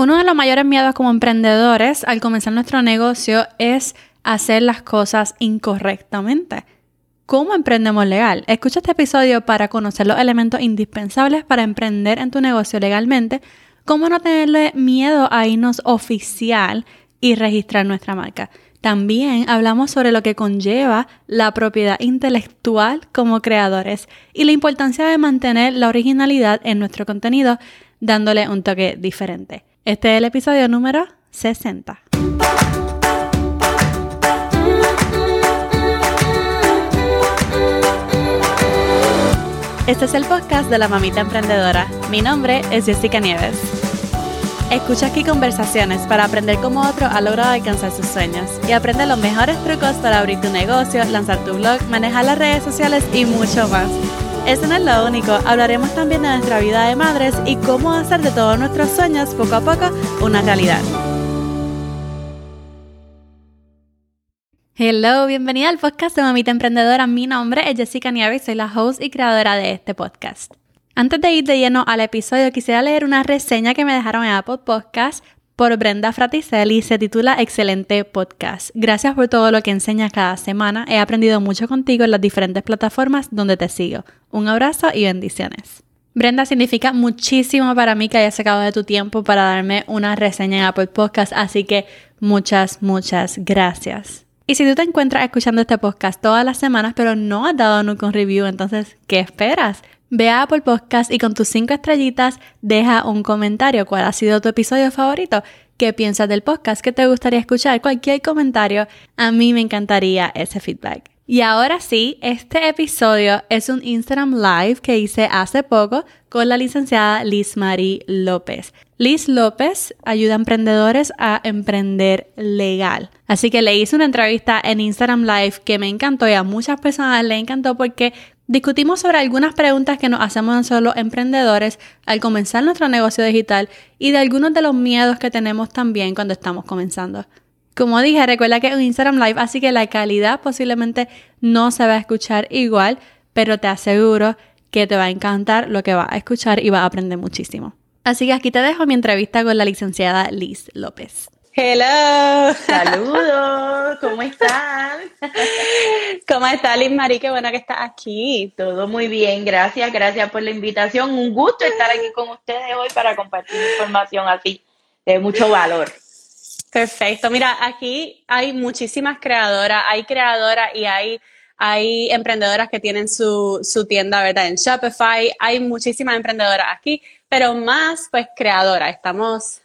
Uno de los mayores miedos como emprendedores al comenzar nuestro negocio es hacer las cosas incorrectamente. ¿Cómo emprendemos legal? Escucha este episodio para conocer los elementos indispensables para emprender en tu negocio legalmente, cómo no tenerle miedo a irnos oficial y registrar nuestra marca. También hablamos sobre lo que conlleva la propiedad intelectual como creadores y la importancia de mantener la originalidad en nuestro contenido dándole un toque diferente. Este es el episodio número 60. Este es el podcast de la mamita emprendedora. Mi nombre es Jessica Nieves. Escucha aquí conversaciones para aprender cómo otro ha logrado alcanzar sus sueños y aprende los mejores trucos para abrir tu negocio, lanzar tu blog, manejar las redes sociales y mucho más. Eso no es lo único, hablaremos también de nuestra vida de madres y cómo hacer de todos nuestros sueños poco a poco una realidad. Hello, bienvenida al podcast de Mamita Emprendedora. Mi nombre es Jessica Nieves, soy la host y creadora de este podcast. Antes de ir de lleno al episodio, quisiera leer una reseña que me dejaron en Apple Podcast por Brenda Fraticelli se titula Excelente Podcast. Gracias por todo lo que enseñas cada semana. He aprendido mucho contigo en las diferentes plataformas donde te sigo. Un abrazo y bendiciones. Brenda, significa muchísimo para mí que hayas sacado de tu tiempo para darme una reseña en Apple Podcast, así que muchas, muchas gracias. Y si tú te encuentras escuchando este podcast todas las semanas, pero no has dado nunca un review, entonces, ¿qué esperas? Ve a Apple Podcast y con tus cinco estrellitas deja un comentario. ¿Cuál ha sido tu episodio favorito? ¿Qué piensas del podcast? ¿Qué te gustaría escuchar? Cualquier comentario. A mí me encantaría ese feedback. Y ahora sí, este episodio es un Instagram Live que hice hace poco con la licenciada Liz Marie López. Liz López ayuda a emprendedores a emprender legal. Así que le hice una entrevista en Instagram Live que me encantó y a muchas personas le encantó porque Discutimos sobre algunas preguntas que nos hacemos nosotros los emprendedores al comenzar nuestro negocio digital y de algunos de los miedos que tenemos también cuando estamos comenzando. Como dije, recuerda que es un Instagram Live, así que la calidad posiblemente no se va a escuchar igual, pero te aseguro que te va a encantar lo que vas a escuchar y vas a aprender muchísimo. Así que aquí te dejo mi entrevista con la licenciada Liz López. Hello. Saludos, ¿cómo están? ¿Cómo está Liz Marie? Qué bueno que estás aquí. Todo muy bien, gracias, gracias por la invitación. Un gusto estar aquí con ustedes hoy para compartir información así de mucho valor. Perfecto. Mira, aquí hay muchísimas creadoras, hay creadoras y hay, hay emprendedoras que tienen su, su tienda, ¿verdad? En Shopify, hay muchísimas emprendedoras aquí, pero más pues creadoras. Estamos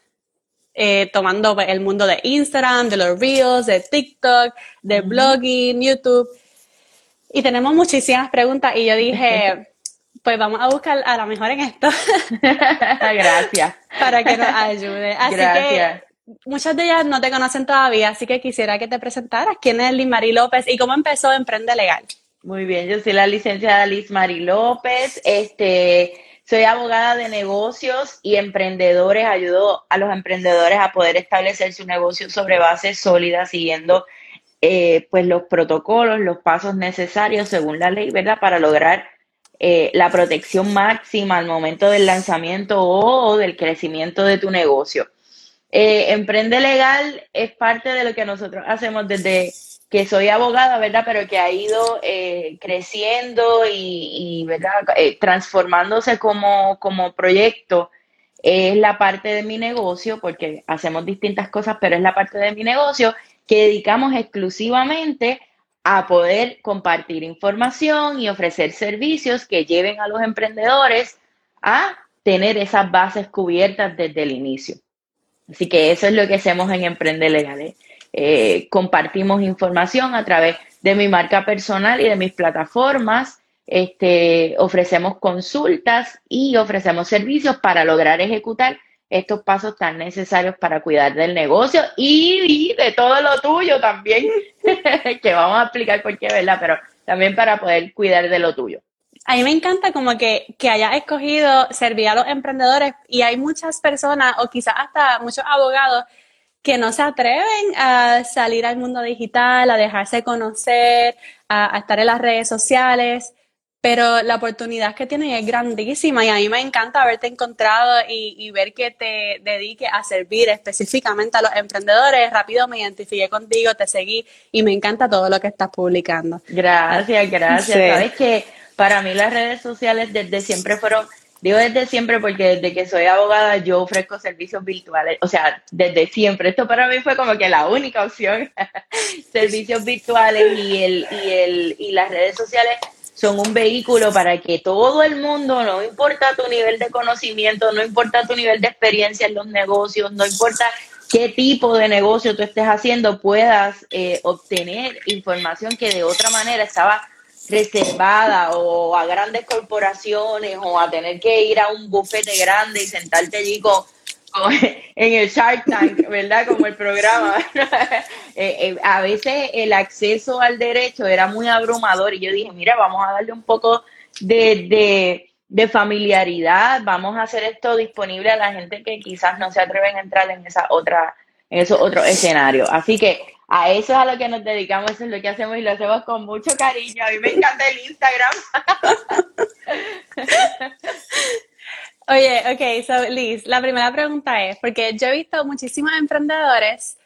eh, tomando el mundo de Instagram, de los Reels, de TikTok, de blogging, YouTube. Y tenemos muchísimas preguntas y yo dije, pues vamos a buscar a la mejor en esto. Gracias. Para que nos ayude. Así que muchas de ellas no te conocen todavía, así que quisiera que te presentaras. ¿Quién es Liz Marie López y cómo empezó Emprende Legal? Muy bien, yo soy la licenciada Liz López. Este, soy abogada de negocios y emprendedores. Ayudo a los emprendedores a poder establecer su negocio sobre bases sólidas, siguiendo eh, pues los protocolos, los pasos necesarios según la ley, ¿verdad? Para lograr eh, la protección máxima al momento del lanzamiento o, del crecimiento de tu negocio. Eh, Emprende Legal es parte de lo que nosotros hacemos desde que soy abogada, ¿verdad? Pero que ha ido eh, creciendo y, ¿verdad? Eh, transformándose como, como proyecto. Es la parte de mi negocio, porque hacemos distintas cosas, pero es la parte de mi negocio que dedicamos exclusivamente a poder compartir información y ofrecer servicios que lleven a los emprendedores a tener esas bases cubiertas desde el inicio. Así que eso es lo que hacemos en Emprende Legales. Eh, compartimos información a través de mi marca personal y de mis plataformas. Este, ofrecemos consultas y ofrecemos servicios para lograr ejecutar estos pasos tan necesarios para cuidar del negocio y, de todo lo tuyo también, que vamos a explicar por qué, ¿verdad? Pero también para poder cuidar de lo tuyo. A mí me encanta como que, que hayas escogido servir a los emprendedores y hay muchas personas o quizás hasta muchos abogados que no se atreven a salir al mundo digital, a dejarse conocer, a, estar en las redes sociales, pero la oportunidad que tienes es grandísima y a mí me encanta haberte encontrado y, ver que te dediques a servir específicamente a los emprendedores. Rápido me identifiqué contigo, te seguí y me encanta todo lo que estás publicando. Gracias, gracias. Sabes que para mí las redes sociales desde siempre fueron Digo desde siempre porque desde que soy abogada yo ofrezco servicios virtuales, o sea, desde siempre. Esto para mí fue como que la única opción, servicios virtuales y, el, y, el, y las redes sociales son un vehículo para que todo el mundo, no importa tu nivel de conocimiento, no importa tu nivel de experiencia en los negocios, no importa qué tipo de negocio tú estés haciendo, puedas eh, obtener información que de otra manera estaba reservada o a grandes corporaciones o a tener que ir a un bufete grande y sentarte allí con, en el Shark Tank, ¿verdad? Como el programa. Eh, eh, a veces el acceso al derecho era muy abrumador y yo dije, mira, vamos a darle un poco de, de, familiaridad, vamos a hacer esto disponible a la gente que quizás no se atreven a entrar en esa otra, en esos otros escenarios. Así que a eso es a lo que nos dedicamos, eso es lo que hacemos y lo hacemos con mucho cariño. A mí me encanta el Instagram. Oye, ok, so Liz, la primera pregunta es, porque yo he visto muchísimos emprendedores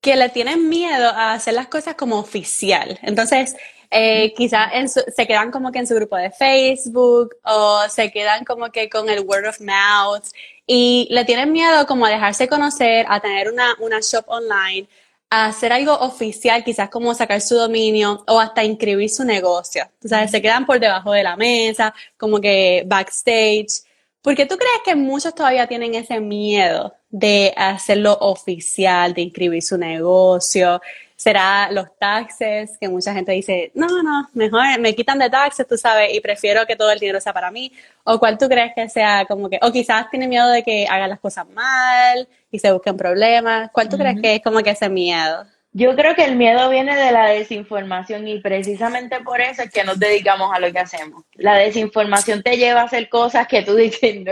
que le tienen miedo a hacer las cosas como oficial. Entonces, eh, quizás se quedan como que en su grupo de Facebook o se quedan como que con el word of mouth y le tienen miedo como a dejarse conocer, a tener una, una shop online, a hacer algo oficial, quizás como sacar su dominio o hasta inscribir su negocio. O sea, se quedan por debajo de la mesa, como que backstage. ¿Por qué tú crees que muchos todavía tienen ese miedo de hacerlo oficial, de inscribir su negocio? ¿Será los taxes? Que mucha gente dice, no, no, mejor me quitan de taxes, tú sabes, y prefiero que todo el dinero sea para mí. ¿O cuál tú crees que sea como que, o quizás tiene miedo de que hagan las cosas mal y se busquen problemas? ¿Cuál tú crees que es como que ese miedo? Yo creo que el miedo viene de la desinformación y precisamente por eso es que nos dedicamos a lo que hacemos. La desinformación te lleva a hacer cosas que tú dices,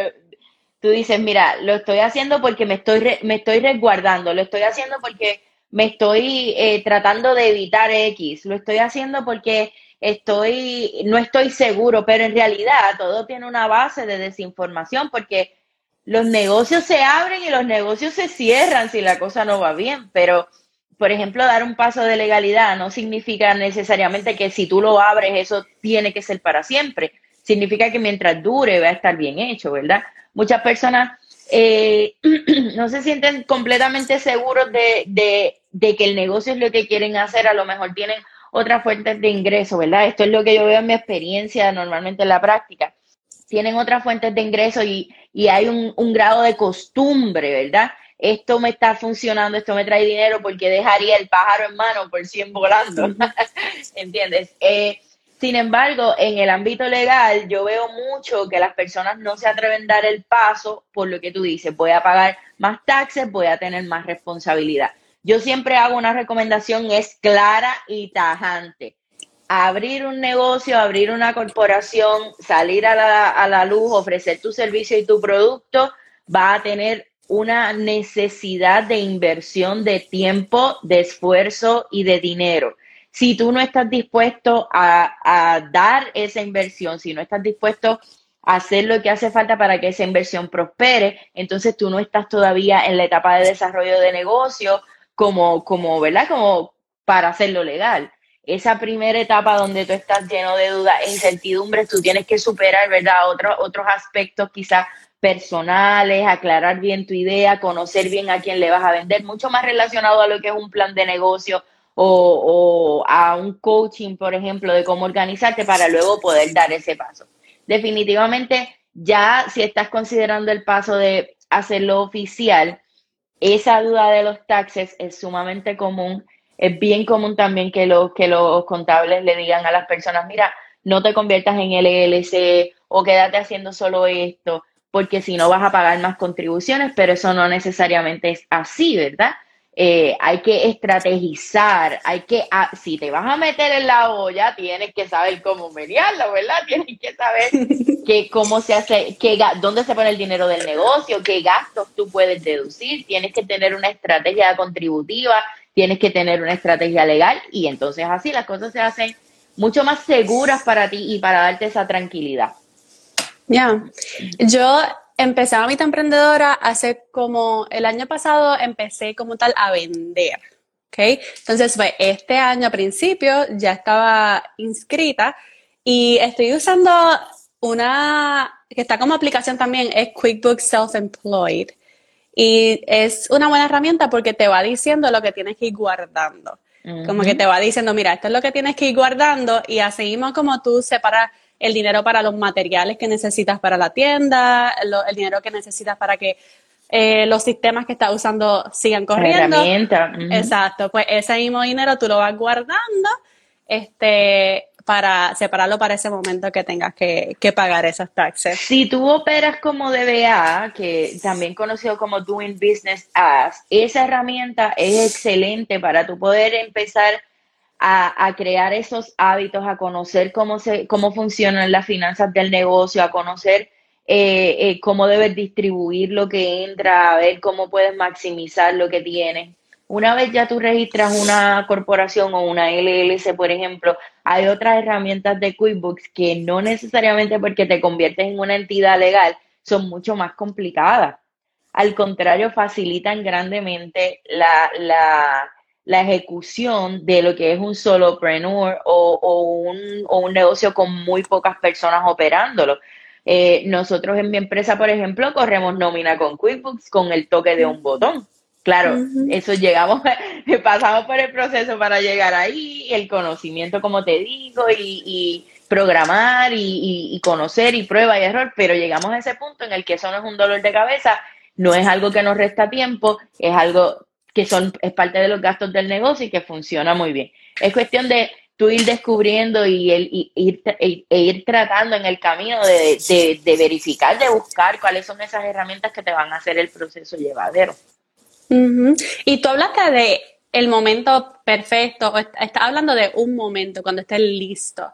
tú dices, mira, lo estoy haciendo porque me estoy, me estoy resguardando, lo estoy haciendo porque me estoy eh, tratando de evitar X, lo estoy haciendo porque estoy, no estoy seguro, pero en realidad todo tiene una base de desinformación porque los negocios se abren y los negocios se cierran si la cosa no va bien, pero por ejemplo, dar un paso de legalidad no significa necesariamente que si tú lo abres, eso tiene que ser para siempre. Significa que mientras dure va a estar bien hecho, ¿verdad? Muchas personas eh, no se sienten completamente seguros de, de, que el negocio es lo que quieren hacer, a lo mejor tienen otras fuentes de ingreso, ¿verdad? Esto es lo que yo veo en mi experiencia normalmente en la práctica. Tienen otras fuentes de ingreso y, y hay un, un grado de costumbre, ¿verdad? esto me está funcionando, esto me trae dinero, porque dejaría el pájaro en mano por 100 volando? ¿Entiendes? Eh, sin embargo, en el ámbito legal, yo veo mucho que las personas no se atreven a dar el paso por lo que tú dices, voy a pagar más taxes, voy a tener más responsabilidad. Yo siempre hago una recomendación, es clara y tajante. Abrir un negocio, abrir una corporación, salir a la, a la luz, ofrecer tu servicio y tu producto, va a tener una necesidad de inversión de tiempo, de esfuerzo y de dinero. Si tú no estás dispuesto a, dar esa inversión, si no estás dispuesto a hacer lo que hace falta para que esa inversión prospere, entonces tú no estás todavía en la etapa de desarrollo de negocio como, como, ¿verdad? Como para hacerlo legal. Esa primera etapa donde tú estás lleno de dudas e incertidumbres, tú tienes que superar, ¿verdad? Otros, otros aspectos quizás personales, aclarar bien tu idea, conocer bien a quién le vas a vender, mucho más relacionado a lo que es un plan de negocio o, a un coaching, por ejemplo, de cómo organizarte para luego poder dar ese paso. Definitivamente, ya si estás considerando el paso de hacerlo oficial, esa duda de los taxes es sumamente común. Es bien común también que los, que los contables le digan a las personas, mira, no te conviertas en LLC o quédate haciendo solo esto porque si no vas a pagar más contribuciones, pero eso no necesariamente es así, ¿verdad? Eh, hay que estrategizar, hay que, ah, si te vas a meter en la olla, tienes que saber cómo mediarlo, ¿verdad? Tienes que saber que, cómo se hace, que, dónde se pone el dinero del negocio, qué gastos tú puedes deducir, tienes que tener una estrategia contributiva, tienes que tener una estrategia legal y entonces así las cosas se hacen mucho más seguras para ti y para darte esa tranquilidad. Ya, yo empecé a mitad emprendedora hace como el año pasado empecé como tal a vender. ¿ok? Entonces, pues, este año a principio ya estaba inscrita y estoy usando una que está como aplicación también, es QuickBooks Self-Employed. Y es una buena herramienta porque te va diciendo lo que tienes que ir guardando. Como que te va diciendo, mira, esto es lo que tienes que ir guardando y así mismo como tú separas el dinero para los materiales que necesitas para la tienda, el dinero que necesitas para que eh, los sistemas que estás usando sigan corriendo. Herramienta. Exacto, pues ese mismo dinero tú lo vas guardando este, para separarlo para ese momento que tengas que, que, pagar esos taxes. Si tú operas como DBA, que también conocido como Doing Business As, esa herramienta es excelente para tú poder empezar a, a, crear esos hábitos, a conocer cómo, se, cómo funcionan las finanzas del negocio, a conocer eh, eh, cómo debes distribuir lo que entra, a ver cómo puedes maximizar lo que tienes. Una vez ya tú registras una corporación o una LLC, por ejemplo, hay otras herramientas de QuickBooks que no necesariamente porque te conviertes en una entidad legal son mucho más complicadas. Al contrario, facilitan grandemente la, la, la ejecución de lo que es un solopreneur o, o, un, o un negocio con muy pocas personas operándolo. Eh, nosotros en mi empresa, por ejemplo, corremos nómina con QuickBooks con el toque de un botón. Claro, eso llegamos, pasamos por el proceso para llegar ahí, el conocimiento, como te digo, y, programar y, conocer y prueba y error, pero llegamos a ese punto en el que eso no es un dolor de cabeza, no es algo que nos resta tiempo, es algo que son, es parte de los gastos del negocio y que funciona muy bien. Es cuestión de tú ir descubriendo y, el, ir, e, ir tratando en el camino de, de verificar, de buscar cuáles son esas herramientas que te van a hacer el proceso llevadero. Y tú hablaste de el momento perfecto, o estás hablando de un momento cuando estés listo.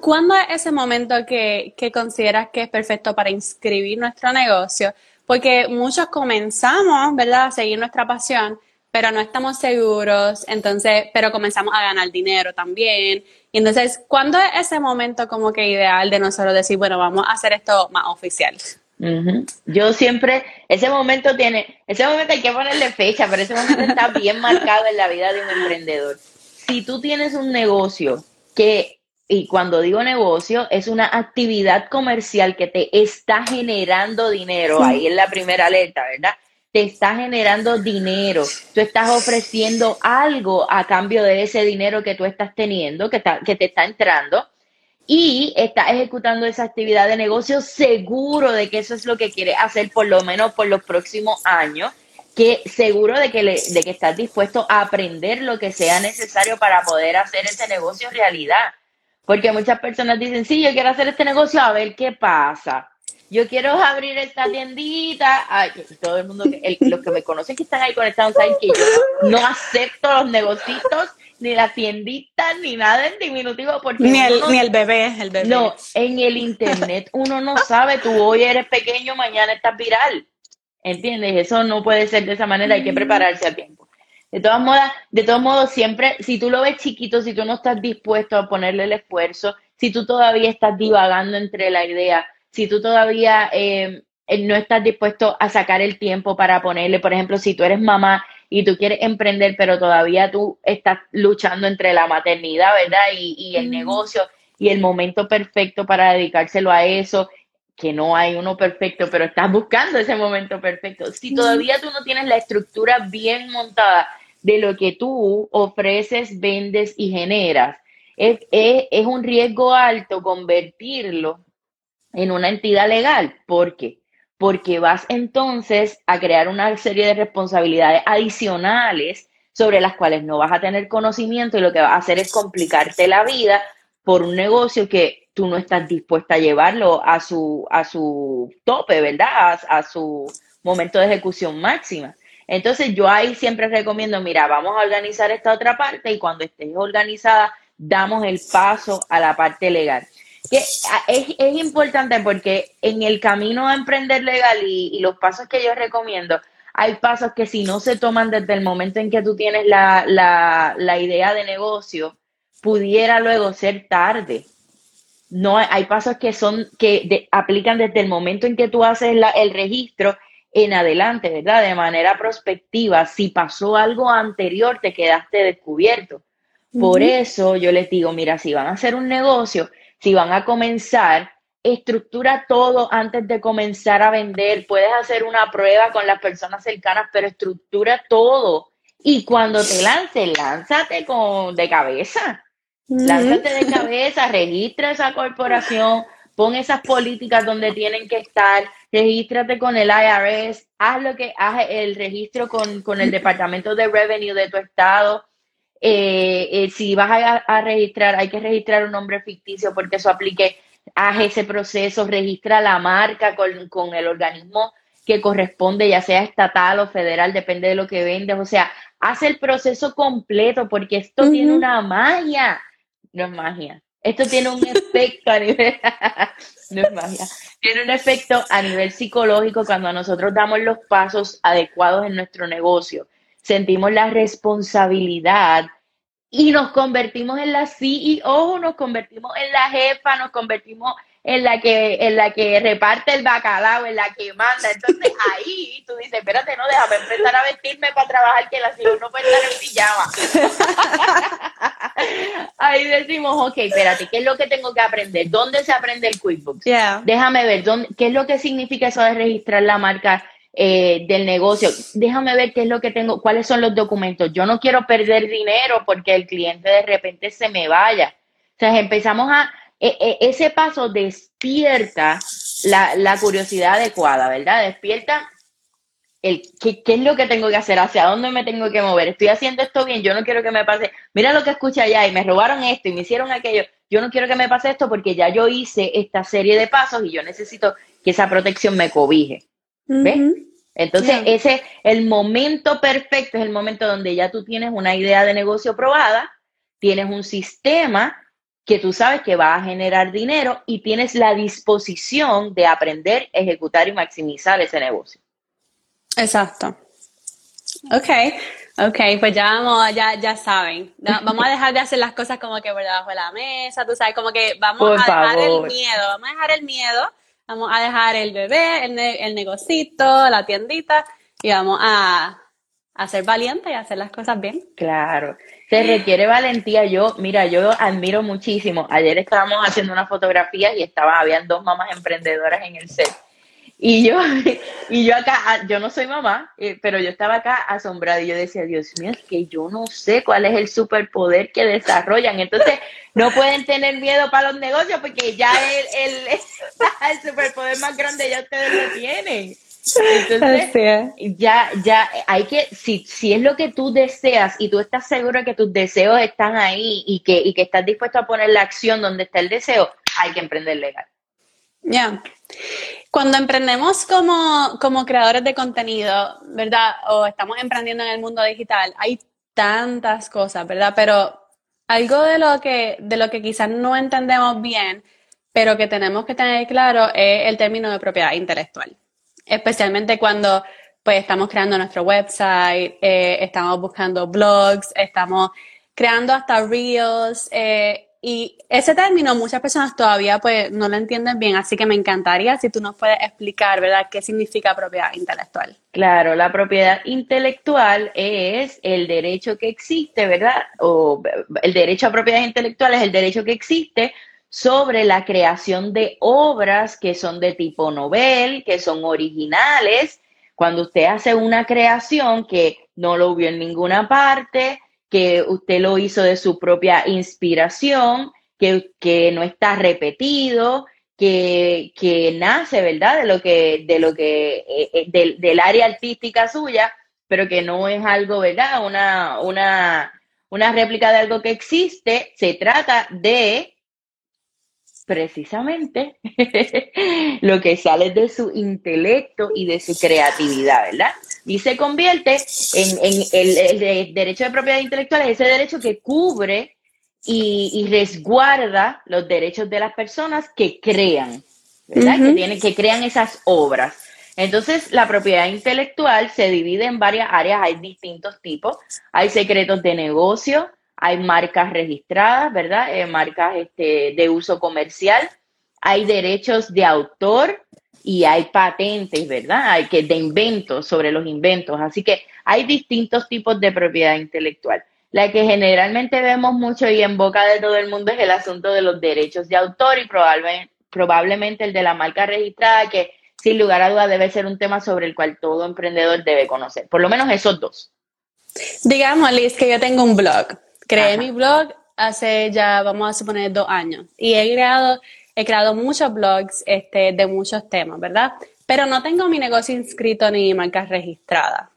¿Cuándo, es ese momento que, que, consideras que es perfecto para inscribir nuestro negocio? Porque muchos comenzamos, ¿verdad?, a seguir nuestra pasión, pero no estamos seguros, entonces, pero comenzamos a ganar dinero también. Y entonces, ¿cuándo es ese momento como que ideal de nosotros decir, bueno, vamos a hacer esto más oficial? Yo siempre, ese momento tiene, ese momento hay que ponerle fecha, pero ese momento está bien marcado en la vida de un emprendedor. Si tú tienes un negocio que, y cuando digo negocio, es una actividad comercial que te está generando dinero, ahí es la primera alerta, ¿verdad? Te está generando dinero, tú estás ofreciendo algo a cambio de ese dinero que tú estás teniendo, que, que te está entrando y está ejecutando esa actividad de negocio seguro de que eso es lo que quiere hacer por lo menos por los próximos años, que seguro de que, le, de que estás dispuesto a aprender lo que sea necesario para poder hacer ese negocio realidad. Porque muchas personas dicen, sí, yo quiero hacer este negocio, a ver qué pasa. Yo quiero abrir esta tiendita. Ay, todo el mundo, los que me conocen que están ahí conectados saben que yo no acepto los negocios ni la tiendita, ni nada en diminutivo. Porque ni, el, ni el bebé, el bebé. No, en el internet uno no sabe, tú hoy eres pequeño, mañana estás viral. ¿Entiendes? Eso no puede ser de esa manera, hay que prepararse a tiempo. De todas modas, de todos modos, siempre, si tú lo ves chiquito, si tú no estás dispuesto a ponerle el esfuerzo, si tú todavía estás divagando entre la idea, si tú todavía eh, no estás dispuesto a sacar el tiempo para ponerle, por ejemplo, si tú eres mamá y tú quieres emprender, pero todavía tú estás luchando entre la maternidad, ¿verdad? Y, el negocio y el momento perfecto para dedicárselo a eso, que no hay uno perfecto, pero estás buscando ese momento perfecto. Si todavía tú no tienes la estructura bien montada de lo que tú ofreces, vendes y generas, es, es un riesgo alto convertirlo en una entidad legal. ¿Por qué? porque vas entonces a crear una serie de responsabilidades adicionales sobre las cuales no vas a tener conocimiento y lo que vas a hacer es complicarte la vida por un negocio que tú no estás dispuesta a llevarlo a su, a su tope, ¿verdad? A, su momento de ejecución máxima. Entonces yo ahí siempre recomiendo, mira, vamos a organizar esta otra parte y cuando estés organizada, damos el paso a la parte legal que es, importante porque en el camino a emprender legal y, los pasos que yo recomiendo, hay pasos que si no se toman desde el momento en que tú tienes la, la, la idea de negocio, pudiera luego ser tarde. No hay pasos que son que aplican desde el momento en que tú haces el registro en adelante, ¿verdad? De manera prospectiva. Si pasó algo anterior, te quedaste descubierto. Por eso yo les digo, mira, si van a hacer un negocio, si van a comenzar, estructura todo antes de comenzar a vender. Puedes hacer una prueba con las personas cercanas, pero estructura todo. Y cuando te lances, lánzate con, de cabeza. Lánzate de cabeza, registra esa corporación, pon esas políticas donde tienen que estar, regístrate con el IRS, haz lo que haz el registro con, con el Departamento de Revenue de tu estado. Eh, eh, si vas a, registrar, hay que registrar un nombre ficticio porque eso aplique, haz ese proceso, registra la marca con, con el organismo que corresponde, ya sea estatal o federal, depende de lo que vendes. O sea, haz el proceso completo porque esto tiene una magia. No es magia. Esto tiene un efecto a nivel, tiene un efecto a nivel psicológico cuando nosotros damos los pasos adecuados en nuestro negocio. Sentimos la responsabilidad y nos convertimos en la CEO, nos convertimos en la jefa, nos convertimos en la que en la que reparte el bacalao, en la que manda. Entonces ahí tú dices, espérate, no, déjame empezar a vestirme para trabajar, que la CEO no puede estar en pijama. ahí decimos, ok, espérate, ¿qué es lo que tengo que aprender? ¿Dónde se aprende el QuickBooks? Déjame ver, ¿dónde, ¿qué es lo que significa eso de registrar la marca eh, del negocio? Déjame ver qué es lo que tengo, cuáles son los documentos. Yo no quiero perder dinero porque el cliente de repente se me vaya. O sea, empezamos a e, e, ese paso despierta la, curiosidad adecuada, ¿verdad? Despierta el ¿qué, es lo que tengo que hacer, hacia dónde me tengo que mover, estoy haciendo esto bien, yo no quiero que me pase, mira lo que escuché allá y me robaron esto y me hicieron aquello, yo no quiero que me pase esto porque ya yo hice esta serie de pasos y yo necesito que esa protección me cobije. ¿Ves? Entonces, ese, el momento perfecto es el momento donde ya tú tienes una idea de negocio probada, tienes un sistema que tú sabes que va a generar dinero y tienes la disposición de aprender, ejecutar y maximizar ese negocio. Exacto. Ok, ok, pues ya vamos, ya, ya saben. vamos a dejar de hacer las cosas como que por debajo de la mesa, tú sabes, como que vamos a dejar el miedo, vamos a dejar el miedo, vamos a dejar el bebé, el, el negocito, la tiendita y vamos a, a ser valientes y hacer las cosas bien. Claro, se requiere valentía. Yo, mira, yo admiro muchísimo. Ayer estábamos haciendo unas fotografías y estaba, habían dos mamás emprendedoras en el set. Y yo, y yo acá, ah, yo no soy mamá, eh, pero yo estaba acá asombrada y yo decía, Dios mío, es que yo no sé cuál es el superpoder que desarrollan. Entonces, no pueden tener miedo para los negocios porque ya el, el, el superpoder más grande ya ustedes lo tienen. Entonces, ya, ya hay que, si, si es lo que tú deseas y tú estás seguro que tus deseos están ahí y que, y que estás dispuesto a poner la acción donde está el deseo, hay que emprender legal. Ya. Cuando emprendemos como, como creadores de contenido, ¿verdad? O estamos emprendiendo en el mundo digital, hay tantas cosas, ¿verdad? Pero algo de lo que, de lo que quizás no entendemos bien, pero que tenemos que tener claro es el término de propiedad intelectual especialmente cuando pues estamos creando nuestro website, eh, estamos buscando blogs, estamos creando hasta reels eh, y ese término muchas personas todavía pues no lo entienden bien, así que me encantaría si tú nos puedes explicar, ¿verdad?, qué significa propiedad intelectual. Claro, la propiedad intelectual es el derecho que existe, ¿verdad? O el derecho a propiedad intelectual es el derecho que existe sobre la creación de obras que son de tipo novel, que son originales. Cuando usted hace una creación que no lo vio en ninguna parte, que usted lo hizo de su propia inspiración, que, que no está repetido, que, que, nace, ¿verdad? De lo que, de lo que, eh, eh, del, del, área artística suya, pero que no es algo, ¿verdad? Una, una, una réplica de algo que existe. Se trata de precisamente lo que sale de su intelecto y de su creatividad, ¿verdad? Y se convierte en, el, derecho de propiedad intelectual, es ese derecho que cubre y, resguarda los derechos de las personas que crean, ¿verdad? que, tienen, que crean esas obras. Entonces, la propiedad intelectual se divide en varias áreas, hay distintos tipos, hay secretos de negocio, hay marcas registradas, ¿verdad? Eh, marcas este, de uso comercial, hay derechos de autor y hay patentes, ¿verdad? Hay que de inventos sobre los inventos. Así que hay distintos tipos de propiedad intelectual. La que generalmente vemos mucho y en boca de todo el mundo es el asunto de los derechos de autor y probablemente, probablemente el de la marca registrada, que sin lugar a dudas debe ser un tema sobre el cual todo emprendedor debe conocer. Por lo menos esos dos. Digamos, Liz, que yo tengo un blog. Creé mi blog hace ya, vamos a suponer, dos años. Y he creado, he creado muchos blogs este, de muchos temas, ¿verdad? Pero no tengo mi negocio inscrito ni marca registrada.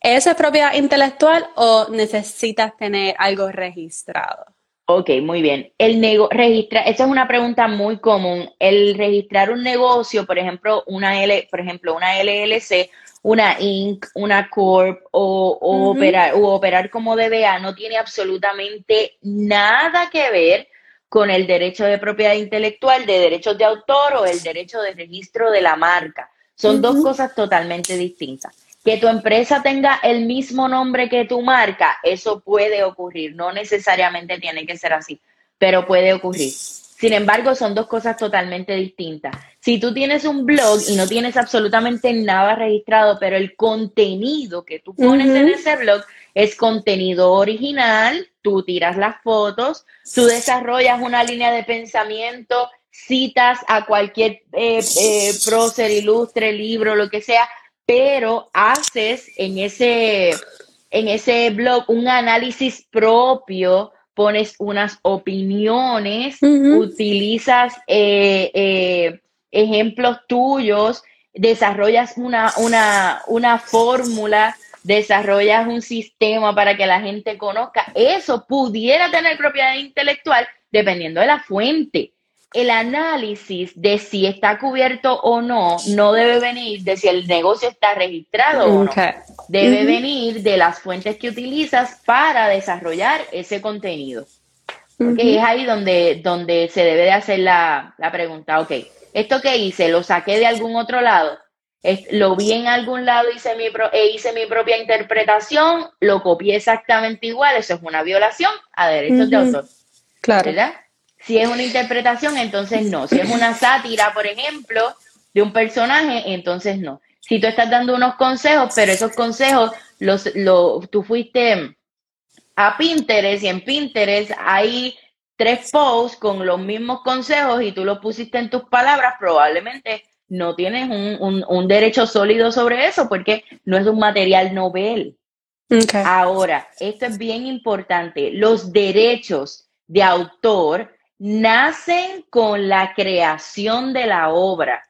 ¿Eso es propiedad intelectual o necesitas tener algo registrado? Ok, muy bien. El nego registra, esa es una pregunta muy común. El registrar un negocio, por ejemplo, una L, por ejemplo, una LLC, una Inc., una Corp o, operar, o operar como DBA no tiene absolutamente nada que ver con el derecho de propiedad intelectual, de derechos de autor o el derecho de registro de la marca. Son dos cosas totalmente distintas. Que tu empresa tenga el mismo nombre que tu marca, eso puede ocurrir, no necesariamente tiene que ser así, pero puede ocurrir. Sin embargo, son dos cosas totalmente distintas. Si tú tienes un blog y no tienes absolutamente nada registrado, pero el contenido que tú pones en ese blog es contenido original, tú tiras las fotos, tú desarrollas una línea de pensamiento, citas a cualquier eh, eh, prócer, ilustre, libro, lo que sea, pero haces en ese, en ese blog un análisis propio, pones unas opiniones, utilizas eh, eh, ejemplos tuyos, desarrollas una, una, una fórmula, desarrollas un sistema para que la gente conozca. Eso pudiera tener propiedad intelectual dependiendo de la fuente el análisis de si está cubierto o no no debe venir de si el negocio está registrado o no. Debe venir de las fuentes que utilizas para desarrollar ese contenido. es ahí donde, donde se debe de hacer la, pregunta, ok, esto que hice, lo saqué de algún otro lado, lo vi en algún lado hice mi e hice mi propia interpretación, lo copié exactamente igual, eso es una violación a derechos de autor. Claro. ¿Verdad? Si es una interpretación, entonces no. Si es una sátira, por ejemplo, de un personaje, entonces no. Si tú estás dando unos consejos, pero esos consejos los, tú fuiste a Pinterest y en Pinterest hay tres posts con los mismos consejos y tú los pusiste en tus palabras, probablemente no tienes un, derecho sólido sobre eso porque no es un material novel. Ahora, esto es bien importante. Los derechos de autor nacen con la creación de la obra.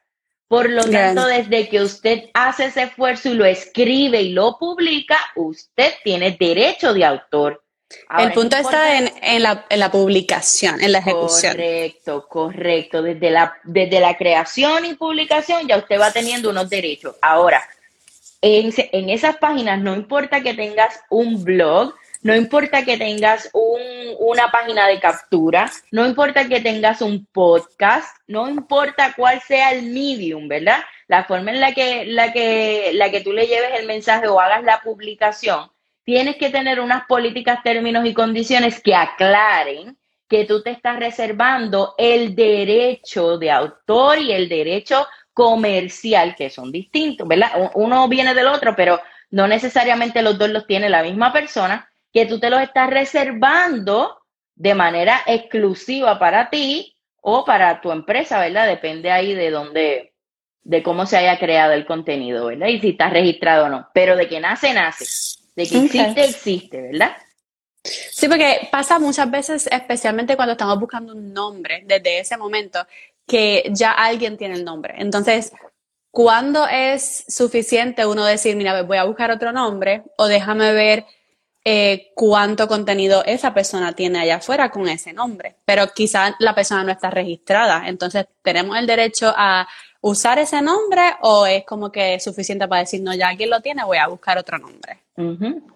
Por lo tanto, desde que usted hace ese esfuerzo y lo escribe y lo publica, usted tiene derecho de autor. El punto está en, la, publicación, en la ejecución. Correcto, correcto. Desde la, desde la creación y publicación ya usted va teniendo unos derechos. Ahora, en, en esas páginas no importa que tengas un blog, no importa que tengas una página de captura, no importa que tengas un podcast, no importa cuál sea el medium, ¿verdad? La forma en la que, la que, la que tú le lleves el mensaje o hagas la publicación, tienes que tener unas políticas, términos y condiciones que aclaren que tú te estás reservando el derecho de autor y el derecho comercial, que son distintos, ¿verdad? Uno viene del otro, pero no necesariamente los dos los tiene la misma persona que tú te los estás reservando de manera exclusiva para ti o para tu empresa, ¿verdad? Depende ahí de dónde, de cómo se haya creado el contenido, ¿verdad? Y si está registrado o no. Pero de que nace, nace. De que existe, existe, ¿verdad? Sí, porque pasa muchas veces, especialmente cuando estamos buscando un nombre, desde ese momento, que ya alguien tiene el nombre. Entonces, ¿cuándo es suficiente uno decir, mira, voy a buscar otro nombre o déjame ver eh, cuánto contenido esa persona tiene allá afuera con ese nombre, pero quizás la persona no está registrada, entonces tenemos el derecho a usar ese nombre o es como que es suficiente para decir, no, ya alguien lo tiene, voy a buscar otro nombre.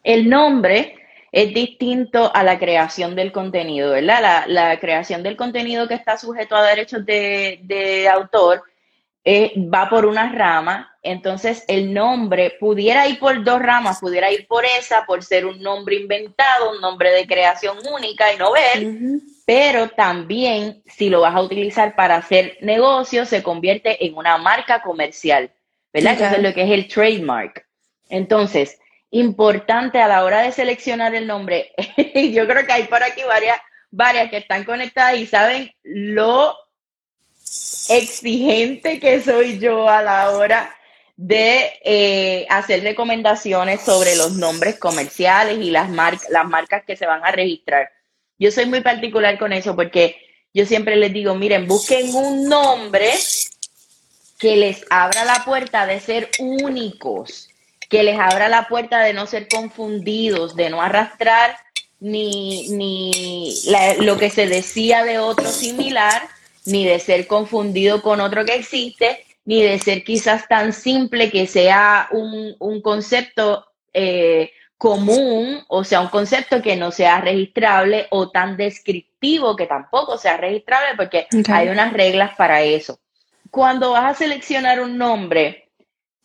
El nombre es distinto a la creación del contenido, ¿verdad? La, creación del contenido que está sujeto a derechos de, de autor eh, va por una rama, entonces el nombre pudiera ir por dos ramas, pudiera ir por esa, por ser un nombre inventado, un nombre de creación única y novel, pero también si lo vas a utilizar para hacer negocio, se convierte en una marca comercial, ¿verdad? Eso es lo que es el trademark. Entonces, importante a la hora de seleccionar el nombre, yo creo que hay por aquí varias, varias que están conectadas y saben lo exigente que soy yo a la hora de eh, hacer recomendaciones sobre los nombres comerciales y las, las marcas que se van a registrar. Yo soy muy particular con eso porque yo siempre les digo, miren, busquen un nombre que les abra la puerta de ser únicos, que les abra la puerta de no ser confundidos, de no arrastrar ni, ni lo que se decía de otro similar, ni de ser confundido con otro que existe, ni de ser quizás tan simple que sea un, un concepto eh, común, o sea, un concepto que no sea registrable o tan descriptivo que tampoco sea registrable porque hay unas reglas para eso. Cuando vas a seleccionar un nombre,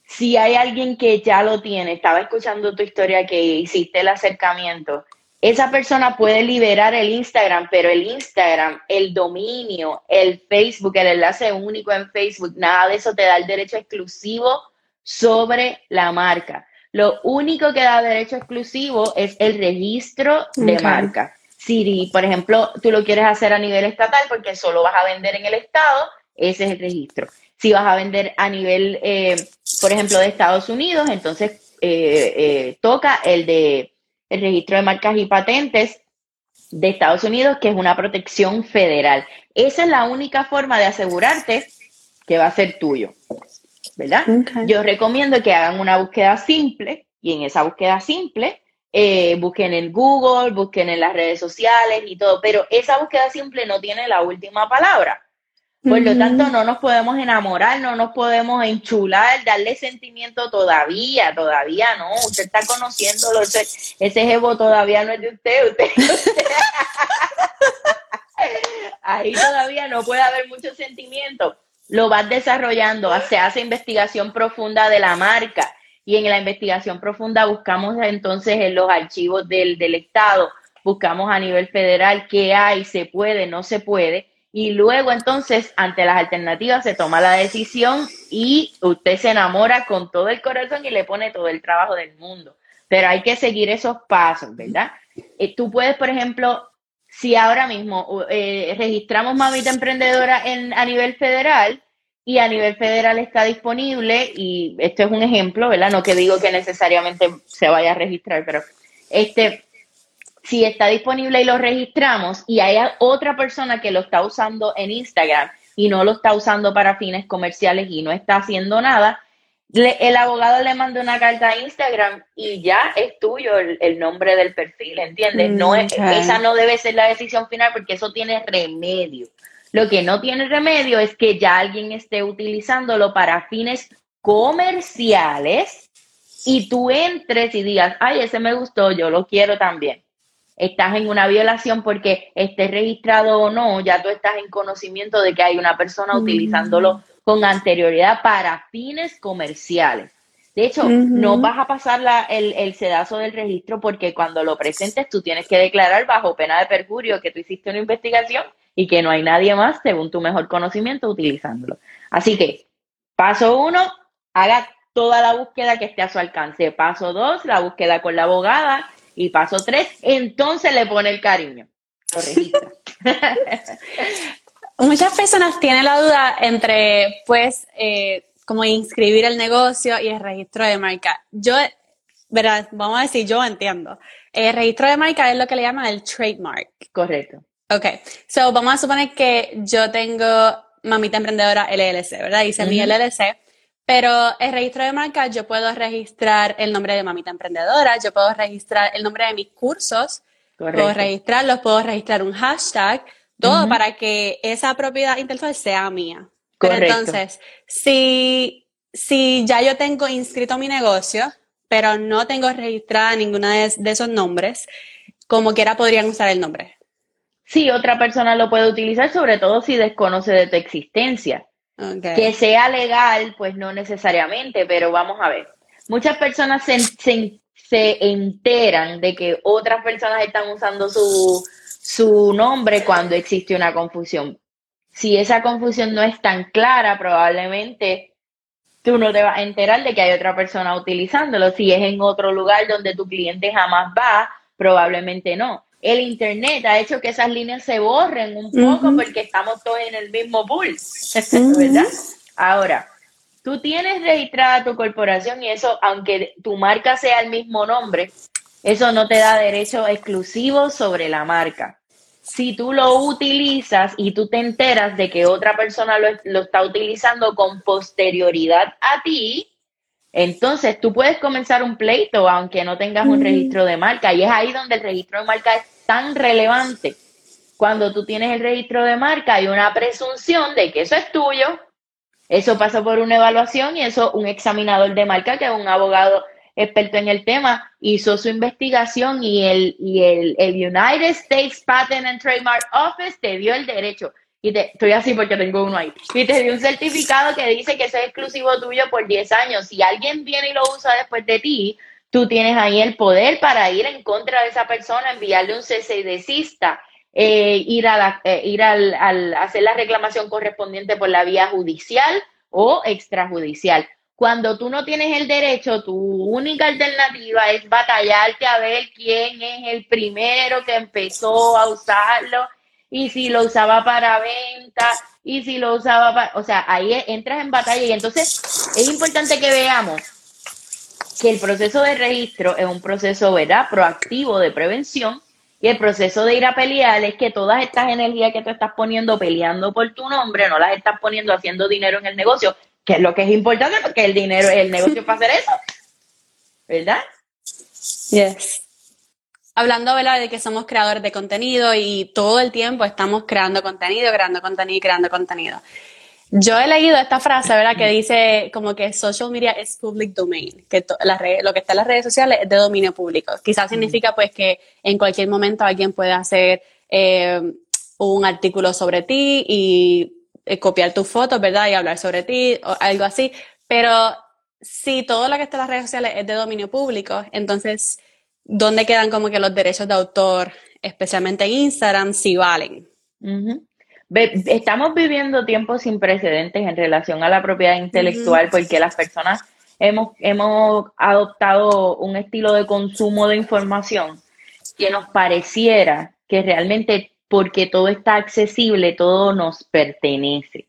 si hay alguien que ya lo tiene, estaba escuchando tu historia que hiciste el acercamiento, esa persona puede liberar el Instagram, pero el Instagram, el dominio, el Facebook, el enlace único en Facebook, nada de eso te da el derecho exclusivo sobre la marca. Lo único que da derecho exclusivo es el registro de marca. Si, por ejemplo, tú lo quieres hacer a nivel estatal porque solo vas a vender en el estado, ese es el registro. Si vas a vender a nivel, eh, por ejemplo, de Estados Unidos, entonces eh, eh, toca el de el registro de marcas y patentes de Estados Unidos, que es una protección federal. Esa es la única forma de asegurarte que va a ser tuyo, ¿verdad? Yo recomiendo que hagan una búsqueda simple y en esa búsqueda simple eh, busquen en Google, busquen en las redes sociales y todo, pero esa búsqueda simple no tiene la última palabra. Por lo tanto, no nos podemos enamorar, no nos podemos enchular, darle sentimiento todavía, todavía no. Usted está conociéndolo, ese, ese todavía no es de usted. usted, Ahí todavía no puede haber mucho sentimiento. Lo vas desarrollando, se hace investigación profunda de la marca y en la investigación profunda buscamos entonces en los archivos del, del Estado, buscamos a nivel federal qué hay, se puede, no se puede y luego entonces ante las alternativas se toma la decisión y usted se enamora con todo el corazón y le pone todo el trabajo del mundo. Pero hay que seguir esos pasos, ¿verdad? Eh, tú puedes, por ejemplo, si ahora mismo eh, registramos Mamita Emprendedora en, a nivel federal y a nivel federal está disponible, y esto es un ejemplo, ¿verdad? No que digo que necesariamente se vaya a registrar, pero este, si está disponible y lo registramos y hay otra persona que lo está usando en Instagram y no lo está usando para fines comerciales y no está haciendo nada, el abogado le manda una carta a Instagram y ya es tuyo el, nombre del perfil, ¿entiendes? No es, esa no debe ser la decisión final porque eso tiene remedio. Lo que no tiene remedio es que ya alguien esté utilizándolo para fines comerciales y tú entres y digas, ay, ese me gustó, yo lo quiero también estás en una violación porque esté registrado o no, ya tú estás en conocimiento de que hay una persona mm. utilizándolo con anterioridad para fines comerciales. De hecho, no vas a pasar el, el, sedazo del registro porque cuando lo presentes tú tienes que declarar bajo pena de perjurio que tú hiciste una investigación y que no hay nadie más, según tu mejor conocimiento, utilizándolo. Así que, paso uno, haga toda la búsqueda que esté a su alcance. Paso dos, la búsqueda con la abogada y paso tres, entonces le pone el cariño. Lo registra. Muchas personas tienen la duda entre, pues, eh, como inscribir el negocio y el registro de marca. Yo, verdad, vamos a decir, yo entiendo. El registro de marca es lo que le llaman el trademark. Correcto. Ok, so vamos a suponer que yo tengo Mamita Emprendedora LLC, ¿verdad? Dice mi LLC. Pero el registro de marca, yo puedo registrar el nombre de Mamita Emprendedora, yo puedo registrar el nombre de mis cursos, puedo registrarlos, puedo registrar un hashtag, todo para que esa propiedad intelectual sea mía. Correcto. entonces, si, si ya yo tengo inscrito mi negocio, pero no tengo registrada ninguna de, de esos nombres, como quiera podrían usar el nombre. Sí, otra persona lo puede utilizar, sobre todo si desconoce de tu existencia. Que sea legal, pues no necesariamente, pero vamos a ver. Muchas personas se, se, enteran de que otras personas están usando su, su nombre cuando existe una confusión. Si esa confusión no es tan clara, probablemente tú no te vas a enterar de que hay otra persona utilizándolo. Si es en otro lugar donde tu cliente jamás va, probablemente no el Internet ha hecho que esas líneas se borren un poco porque estamos todos en el mismo pool, ¿verdad? Ahora, tú tienes registrada tu corporación y eso, aunque tu marca sea el mismo nombre, eso no te da derecho exclusivo sobre la marca. Si tú lo utilizas y tú te enteras de que otra persona lo, lo está utilizando con posterioridad a ti, entonces, tú puedes comenzar un pleito aunque no tengas un registro de marca. Y es ahí donde el registro de marca es tan relevante. Cuando tú tienes el registro de marca hay una presunción de que eso es tuyo, eso pasa por una evaluación y eso un examinador de marca, que es un abogado experto en el tema, hizo su investigación y el, y el, el United States Patent and Trademark Office te dio el derecho y te, estoy así porque tengo uno ahí, y te dio un certificado que dice que eso es exclusivo tuyo por 10 años. Si alguien viene y lo usa después de ti, tú tienes ahí el poder para ir en contra de esa persona, enviarle un cese y desista, eh, ir, a eh, ir al, al, hacer la reclamación correspondiente por la vía judicial o extrajudicial. Cuando tú no tienes el derecho, tu única alternativa es batallarte a ver quién es el primero que empezó a usarlo y si lo usaba para venta, y si lo usaba para, o sea, ahí entras en batalla y entonces es importante que veamos que el proceso de registro es un proceso, ¿verdad?, proactivo de prevención y el proceso de ir a pelear es que todas estas energías que tú estás poniendo peleando por tu nombre, no las estás poniendo haciendo dinero en el negocio, que es lo que es importante porque el dinero, el negocio para hacer eso, ¿verdad? Yes hablando ¿verdad? de que somos creadores de contenido y todo el tiempo estamos creando contenido, creando contenido, creando contenido. Yo he leído esta frase, ¿verdad? Que dice como que social media es public domain, que lo que está en las redes sociales es de dominio público. Quizás significa pues que en cualquier momento alguien puede hacer eh, un artículo sobre ti y eh, copiar tus fotos, ¿verdad? Y hablar sobre ti o algo así. Pero si todo lo que está en las redes sociales es de dominio público, entonces ¿dónde quedan como que los derechos de autor, especialmente en Instagram, si valen? Estamos viviendo tiempos sin precedentes en relación a la propiedad intelectual porque las personas hemos, hemos adoptado un estilo de consumo de información que nos pareciera que realmente porque todo está accesible, todo nos pertenece.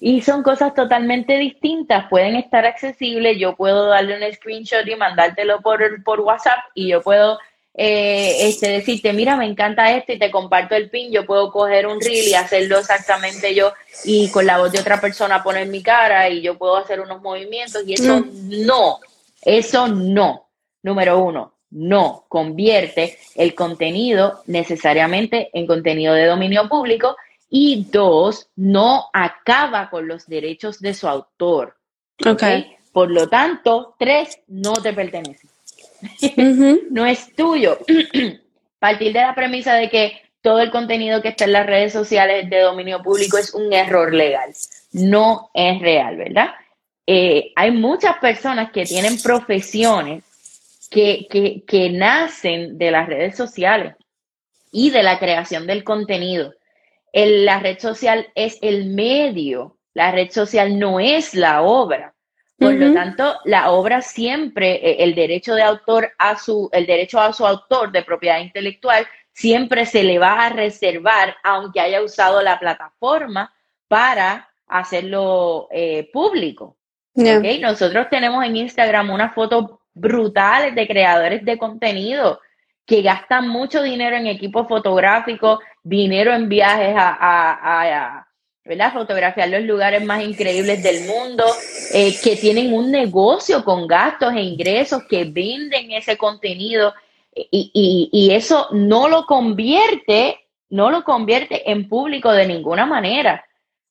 Y son cosas totalmente distintas, pueden estar accesibles, yo puedo darle un screenshot y mandártelo por, por WhatsApp y yo puedo eh, este, decirte, mira, me encanta esto y te comparto el pin, yo puedo coger un reel y hacerlo exactamente yo y con la voz de otra persona poner mi cara y yo puedo hacer unos movimientos y eso mm. no, eso no, número uno no convierte el contenido necesariamente en contenido de dominio público y dos, no acaba con los derechos de su autor. Okay. Por lo tanto, tres, no te pertenece. no es tuyo. Partir de la premisa de que todo el contenido que está en las redes sociales de dominio público es un error legal. No es real, ¿verdad? Eh, hay muchas personas que tienen profesiones que, que, nacen de las redes sociales y de la creación del contenido. la red social es el medio, la red social no es la obra. Por lo tanto, la obra siempre, eh, el derecho de autor a su, el derecho a su autor de propiedad intelectual siempre se le va a reservar, aunque haya usado la plataforma para hacerlo eh, público. Nosotros tenemos en Instagram una foto brutales de creadores de contenido que gastan mucho dinero en equipos fotográficos, dinero en viajes a, a, ¿verdad? fotografiar los lugares más increíbles del mundo, eh, que tienen un negocio con gastos e ingresos, que venden ese contenido y, y, y eso no lo convierte, no lo convierte en público de ninguna manera.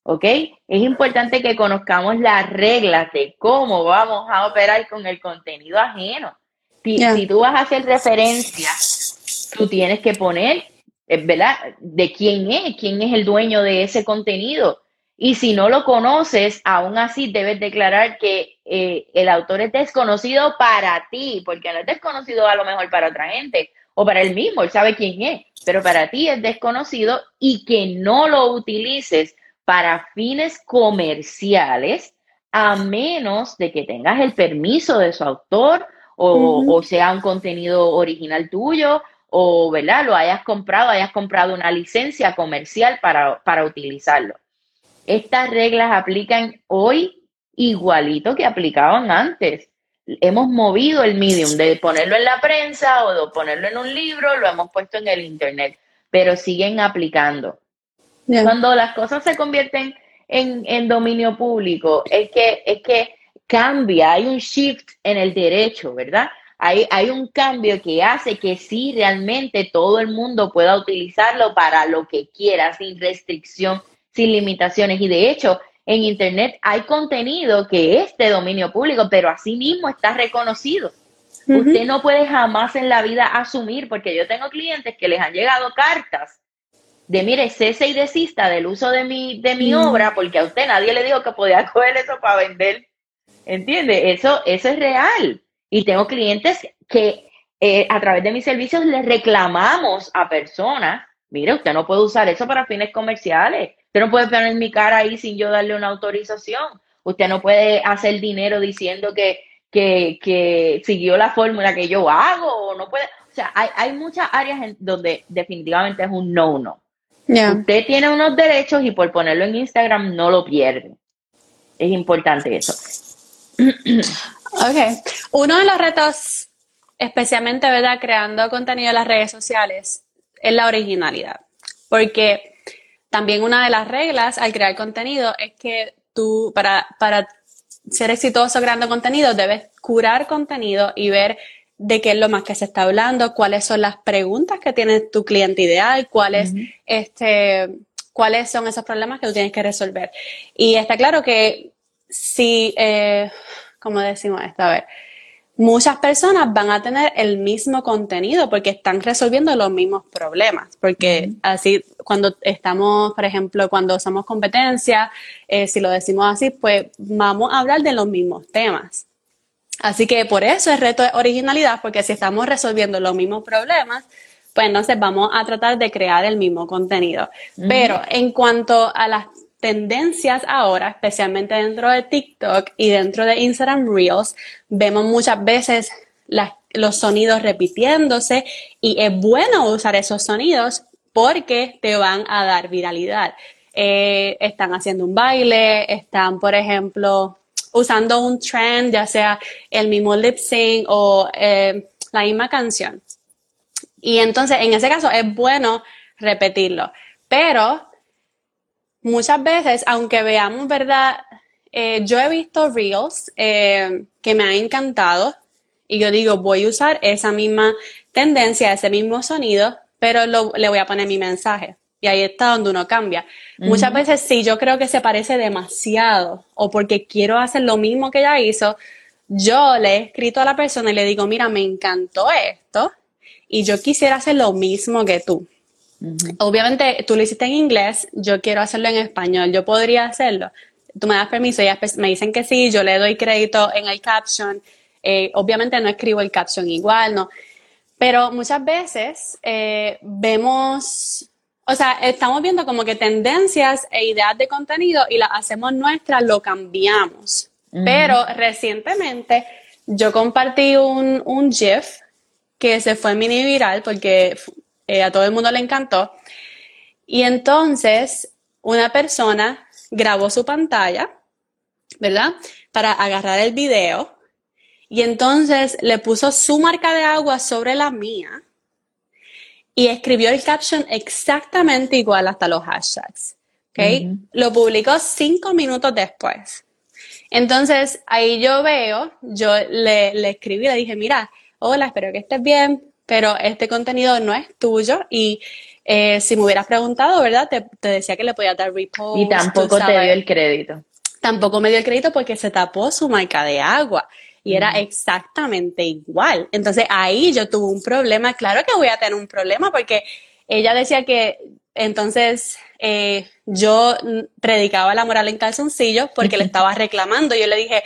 ¿Ok? Es importante que conozcamos las reglas de cómo vamos a operar con el contenido ajeno. Si, tú vas a hacer referencia, tú tienes que poner, eh, ¿verdad? De quién es, quién es el dueño de ese contenido. Y si no lo conoces, aún así debes declarar que eh, el autor es desconocido para ti, porque no es desconocido a lo mejor para otra gente o para él mismo, él sabe quién es, pero para ti es desconocido y que no lo utilices para fines comerciales a menos de que tengas el permiso de su autor o, sea un contenido original tuyo o, ¿verdad? Lo hayas comprado, hayas comprado una licencia comercial para, para utilizarlo. Estas reglas aplican hoy igualito que aplicaban antes. Hemos movido el medium de ponerlo en la prensa o de ponerlo en un libro, lo hemos puesto en el internet, pero siguen aplicando. Cuando las cosas se convierten en, en, dominio público, es que, es que cambia, hay un shift en el derecho, ¿verdad? Hay, hay un cambio que hace que sí realmente todo el mundo pueda utilizarlo para lo que quiera, sin restricción sin limitaciones. Y de hecho, en Internet hay contenido que es de dominio público, pero mismo está reconocido. Usted no puede jamás en la vida asumir, porque yo tengo clientes que les han llegado cartas de, mire, cese y desista del uso de mi, de mi obra, porque a usted nadie le dijo que podía coger eso para vender. ¿Entiende? Eso, eso es real. Y tengo clientes que eh, a través de mis servicios les reclamamos a personas, mire, usted no puede usar eso para fines comerciales. Usted no puede poner mi cara ahí sin yo darle una autorización. Usted no puede hacer dinero diciendo que, que, siguió la fórmula que yo hago. no puede. O sea, hay, hay muchas áreas en donde definitivamente es un no-no. Usted tiene unos derechos y por ponerlo en Instagram no lo pierde. Es importante eso. ok. Uno de los retos, especialmente, ¿verdad? Creando contenido en las redes sociales, es la originalidad. Porque también una de las reglas al crear contenido es que tú, para, para ser exitoso creando contenido, debes curar contenido y ver de qué es lo más que se está hablando, cuáles son las preguntas que tiene tu cliente ideal, cuáles, este, cuáles son esos problemas que tú tienes que resolver. Y está claro que si, eh, ¿cómo decimos esto? A ver, muchas personas van a tener el mismo contenido porque están resolviendo los mismos problemas. Porque así, cuando estamos, por ejemplo, cuando somos competencia, eh, si lo decimos así, pues vamos a hablar de los mismos temas. Así que por eso es reto de originalidad, porque si estamos resolviendo los mismos problemas, pues entonces vamos a tratar de crear el mismo contenido. Pero en cuanto a las tendencias ahora, especialmente dentro de TikTok y dentro de Instagram Reels, vemos muchas veces los sonidos repitiéndose y es bueno usar esos sonidos porque te van a dar viralidad. Eh, están haciendo un baile, están, por ejemplo, usando un trend, ya sea el mismo lip sync o eh, la misma canción. Y entonces, en ese caso, es bueno repetirlo. Pero muchas veces, aunque veamos, ¿verdad? Eh, yo he visto reels eh, que me han encantado y yo digo, voy a usar esa misma tendencia, ese mismo sonido, pero le voy a poner mi mensaje. Y ahí está donde uno cambia. Muchas veces sí, yo creo que se parece demasiado o porque quiero hacer lo mismo que ella hizo, yo le he escrito a la persona y le digo, mira, me encantó esto y yo quisiera hacer lo mismo que tú. Obviamente tú lo hiciste en inglés, yo quiero hacerlo en español, yo podría hacerlo. Tú me das permiso, y me dicen que sí, yo le doy crédito en el caption. Eh, obviamente no escribo el caption igual, no. Pero muchas veces eh, vemos, o sea, estamos viendo como que tendencias e ideas de contenido y las hacemos nuestras, lo cambiamos. Pero recientemente yo compartí un, un GIF que se fue mini viral porque eh, a todo el mundo le encantó. Y entonces una persona grabó su pantalla, ¿verdad? Para agarrar el video. Y entonces le puso su marca de agua sobre la mía y escribió el caption exactamente igual hasta los hashtags. ¿okay? Lo publicó cinco minutos después. Entonces ahí yo veo, yo le, le escribí, le dije, mira, hola, espero que estés bien pero este contenido no es tuyo y eh, si me hubieras preguntado, ¿verdad? Te, decía que le podía dar repost. Y tampoco te dio el crédito. Tampoco me dio el crédito porque se tapó su marca de agua y era exactamente igual. Entonces ahí yo tuve un problema. Claro que voy a tener un problema porque ella decía que entonces eh, yo predicaba la moral en calzoncillos porque le estaba reclamando. Yo le dije,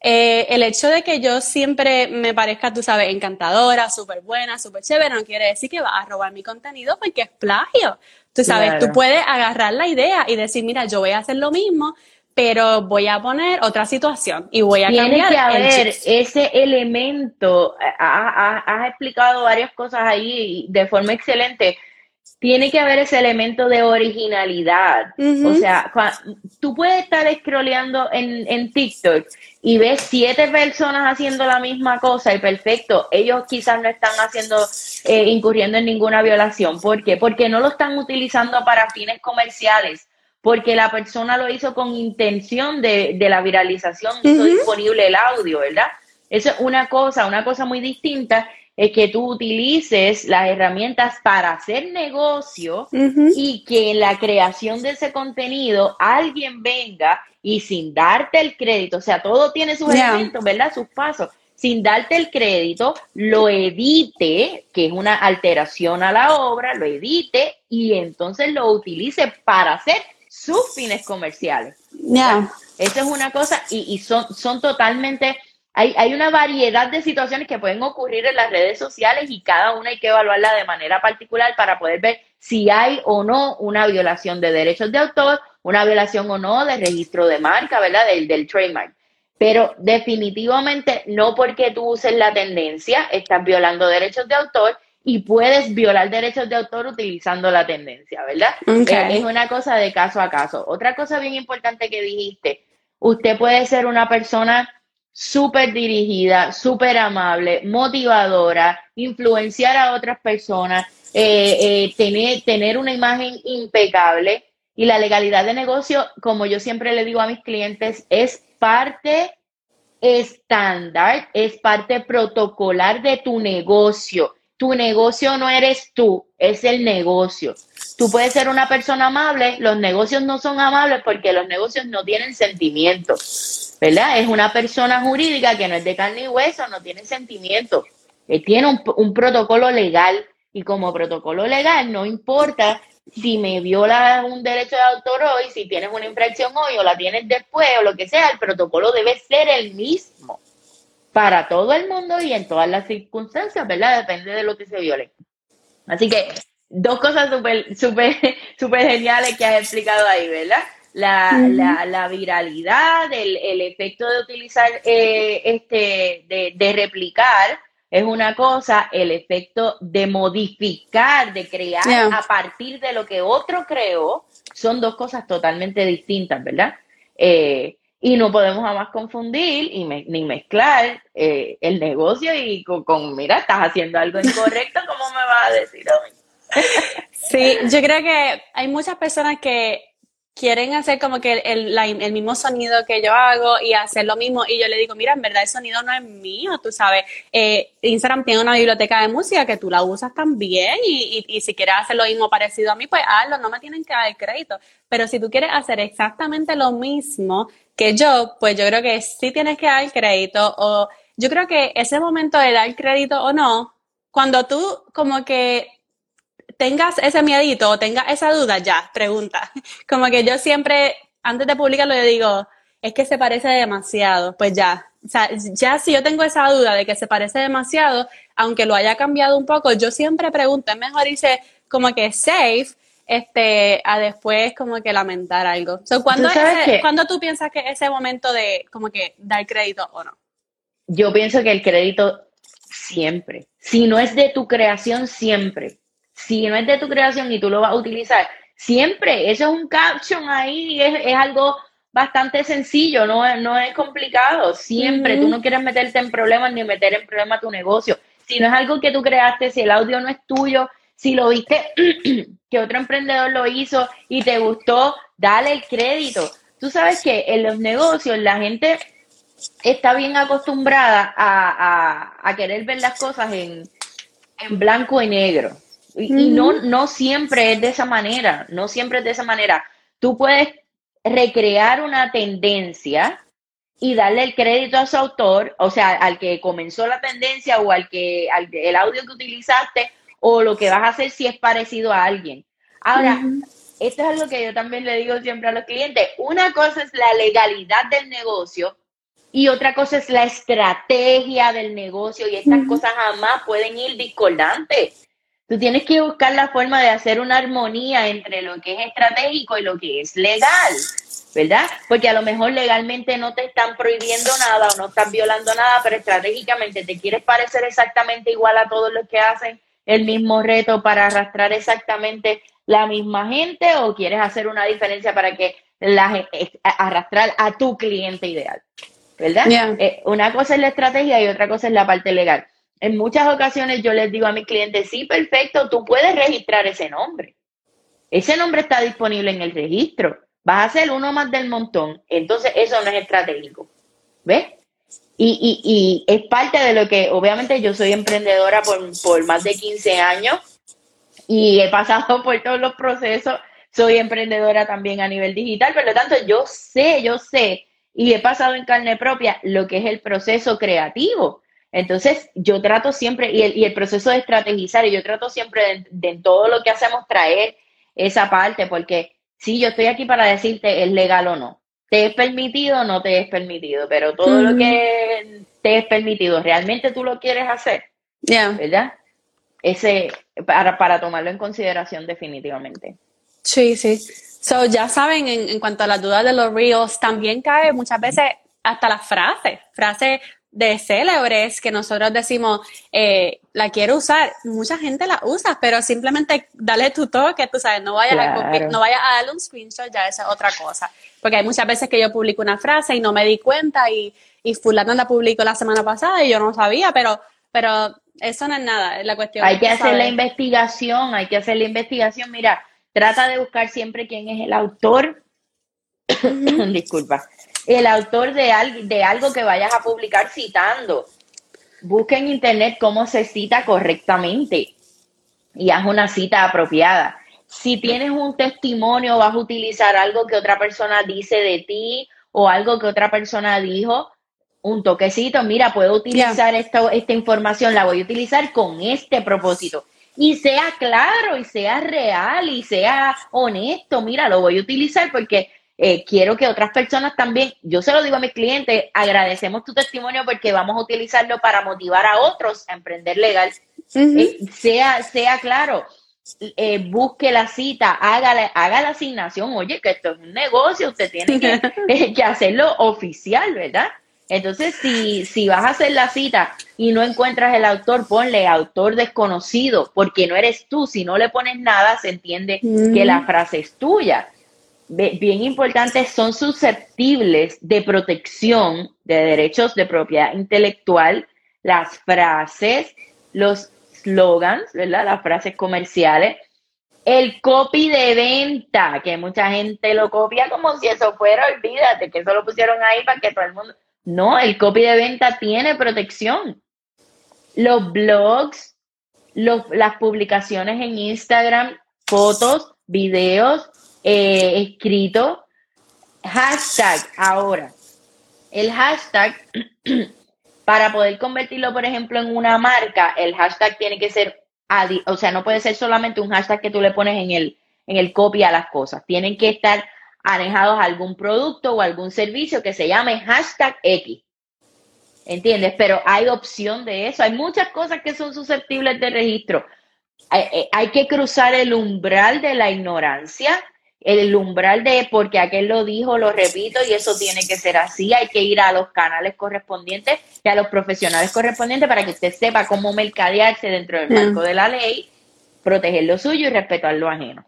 eh, el hecho de que yo siempre me parezca, tú sabes, encantadora, súper buena, súper chévere, no quiere decir que vas a robar mi contenido porque es plagio. Tú sabes, tú puedes agarrar la idea y decir, mira, yo voy a hacer lo mismo, pero voy a poner otra situación y voy a Tiene cambiar que haber ese elemento, has explicado varias cosas ahí de forma excelente, tiene que haber ese elemento de originalidad. O sea, tú puedes estar scrolleando en, en TikTok y ves siete personas haciendo la misma cosa y perfecto, ellos quizás no están haciendo, eh, incurriendo en ninguna violación. ¿Por qué? Porque no lo están utilizando para fines comerciales porque la persona lo hizo con intención de, de la viralización, hizo disponible el audio, ¿verdad? Eso es una cosa, una cosa muy distinta es que tú utilices las herramientas para hacer negocio y que en la creación de ese contenido alguien venga y sin darte el crédito, o sea, todo tiene sus elementos, ¿verdad? Sus pasos, sin darte el crédito, lo edite, que es una alteración a la obra, lo edite y entonces lo utilice para hacer sus fines comerciales. Ya. Esa es una cosa y, y son, son totalmente hay, hay, una variedad de situaciones que pueden ocurrir en las redes sociales y cada una hay que evaluarla de manera particular para poder ver si hay o no una violación de derechos de autor, una violación o no de registro de marca, ¿verdad? Del, del trademark. Pero definitivamente no porque tú uses la tendencia, estás violando derechos de autor y puedes violar derechos de autor utilizando la tendencia, ¿verdad? Es una cosa de caso a caso. Otra cosa bien importante que dijiste, usted puede ser una persona súper dirigida, súper amable, motivadora, influenciar a otras personas, eh, eh, tener, tener una imagen impecable. Y la legalidad de negocio, como yo siempre le digo a mis clientes, es parte estándar, es parte protocolar de tu negocio. Tu negocio no eres tú, es el negocio. Tú puedes ser una persona amable, los negocios no son amables porque los negocios no tienen sentimientos. ¿verdad? Es una persona jurídica que no es de carne y hueso, no tiene sentimientos. tiene un, un, protocolo legal y como protocolo legal no importa si me viola un derecho de autor hoy, si tienes una infracción hoy o la tienes después o lo que sea, el protocolo debe ser el mismo para todo el mundo y en todas las circunstancias, ¿verdad? Depende de lo que se viole. Así que dos cosas súper, súper, súper geniales que has explicado ahí, ¿verdad? la, la, la viralidad, el, el, efecto de utilizar, eh, este, de, de, replicar es una cosa, el efecto de modificar, de crear a partir de lo que otro creó, son dos cosas totalmente distintas, ¿verdad? Eh, y no podemos jamás confundir y ni mezclar eh, el negocio y con, con, mira, estás haciendo algo incorrecto, ¿cómo me vas a decir a mí? Sí, yo creo que hay muchas personas que quieren hacer como que el, el, mismo sonido que yo hago y hacer lo mismo. Y yo le digo, mira, en verdad el sonido no es mío, tú sabes. Eh, Instagram tiene una biblioteca de música que tú la usas también y, y, y, si quieres hacer lo mismo parecido a mí, pues hazlo, no me tienen que dar crédito. Pero si tú quieres hacer exactamente lo mismo que yo, pues yo creo que sí tienes que dar crédito o yo creo que ese momento de dar crédito o no, cuando tú como que tengas ese miedito o tengas esa duda, ya, pregunta. Como que yo siempre, antes de publicarlo, yo digo, es que se parece demasiado, pues ya. O sea, ya si yo tengo esa duda de que se parece demasiado, aunque lo haya cambiado un poco, yo siempre pregunto, es mejor irse como que safe, este, a después como que lamentar algo. So, ¿cuándo, ¿Cuándo tú piensas que ese momento de como que dar crédito o no? Yo pienso que el crédito siempre, si no es de tu creación, siempre si no es de tu creación y tú lo vas a utilizar, siempre, eso es un caption ahí, es, es algo bastante sencillo, no, no es complicado, siempre, tú no quieres meterte en problemas ni meter en problemas tu negocio. Si no es algo que tú creaste, si el audio no es tuyo, si lo viste que otro emprendedor lo hizo y te gustó, dale el crédito. Tú sabes que en los negocios la gente está bien acostumbrada a, a, a querer ver las cosas en, en blanco y negro. Y, no, no siempre es de esa manera, no siempre es de esa manera. Tú puedes recrear una tendencia y darle el crédito a su autor, o sea, al que comenzó la tendencia o al que al, el audio que utilizaste o lo que vas a hacer si es parecido a alguien. Ahora, esto es algo que yo también le digo siempre a los clientes. Una cosa es la legalidad del negocio y otra cosa es la estrategia del negocio y estas cosas jamás pueden ir discordantes. Tú tienes que buscar la forma de hacer una armonía entre lo que es estratégico y lo que es legal, ¿verdad? Porque a lo mejor legalmente no te están prohibiendo nada o no están violando nada, pero estratégicamente te quieres parecer exactamente igual a todos los que hacen el mismo reto para arrastrar exactamente la misma gente o quieres hacer una diferencia para que la, arrastrar a tu cliente ideal, ¿verdad? Eh, una cosa es la estrategia y otra cosa es la parte legal. En muchas ocasiones yo les digo a mis clientes, sí, perfecto, tú puedes registrar ese nombre. Ese nombre está disponible en el registro. Vas a ser uno más del montón. Entonces eso no es estratégico. ¿Ves? Y, y, y es parte de lo que, obviamente yo soy emprendedora por, más de 15 años y he pasado por todos los procesos. Soy emprendedora también a nivel digital, por lo tanto, yo sé, yo sé y he pasado en carne propia lo que es el proceso creativo. Entonces, yo trato siempre, y el, y el proceso de estrategizar, y yo trato siempre de, en todo lo que hacemos traer esa parte, porque sí, yo estoy aquí para decirte, ¿es legal o no? ¿Te es permitido o no te es permitido? Pero todo lo que te es permitido, ¿realmente tú lo quieres hacer? Ya. ¿Verdad? ese, para, para tomarlo en consideración definitivamente. Sí, sí. So, ya saben, en, en cuanto a las dudas de los reels, también cae muchas veces hasta las frases, frases de célebres que nosotros decimos, eh, la quiero usar, mucha gente la usa, pero simplemente dale tu toque, tú sabes, no vayas, a, no vaya a darle un screenshot, ya esa es otra cosa. Porque hay muchas veces que yo publico una frase y no me di cuenta y, y fulano la publicó la semana pasada y yo no sabía, pero, pero eso no es nada, es la cuestión. Hay que hacer la investigación, hay que hacer la investigación. Mira, trata de buscar siempre quién es el autor. Disculpa. El autor de, de algo que vayas a publicar citando. Busca en internet cómo se cita correctamente y haz una cita apropiada. Si tienes un testimonio, vas a utilizar algo que otra persona dice de ti o algo que otra persona dijo, un toquecito, mira, puedo utilizar esta, esta información, la voy a utilizar con este propósito. Y sea claro, y sea real, y sea honesto, mira, lo voy a utilizar porque eh, quiero que otras personas también, yo se lo digo a mis clientes, agradecemos tu testimonio porque vamos a utilizarlo para motivar a otros a emprender legal. Eh, sea, sea claro, eh, busque la cita, haga haga la asignación, oye, que esto es un negocio, usted tiene que, que hacerlo oficial, ¿verdad? Entonces, si, si vas a hacer la cita y no encuentras el autor, ponle autor desconocido, porque no eres tú. Si no le pones nada, se entiende que la frase es tuya. Bien importante, son susceptibles de protección de derechos de propiedad intelectual, las frases, los slogans, ¿verdad? Las frases comerciales, el copy de venta, que mucha gente lo copia como si eso fuera, olvídate, que eso lo pusieron ahí para que todo el mundo no, el copy de venta tiene protección. Los blogs, las publicaciones en Instagram, fotos, videos, eh, escrito, hashtag ahora. El hashtag, para poder convertirlo, por ejemplo, en una marca, el hashtag tiene que ser, o sea, no puede ser solamente un hashtag que tú le pones en el, en el copy a las cosas. Tienen que estar anejados a algún producto o algún servicio que se llame hashtag X. ¿Entiendes? Pero hay opción de eso. Hay muchas cosas que son susceptibles de registro. Hay, hay, que cruzar el umbral de la ignorancia, el umbral de porque aquel lo dijo, lo repito, y eso tiene que ser así. Hay que ir a los canales correspondientes y a los profesionales correspondientes para que usted sepa cómo mercadearse dentro del marco de la ley, proteger lo suyo y respetar lo ajeno.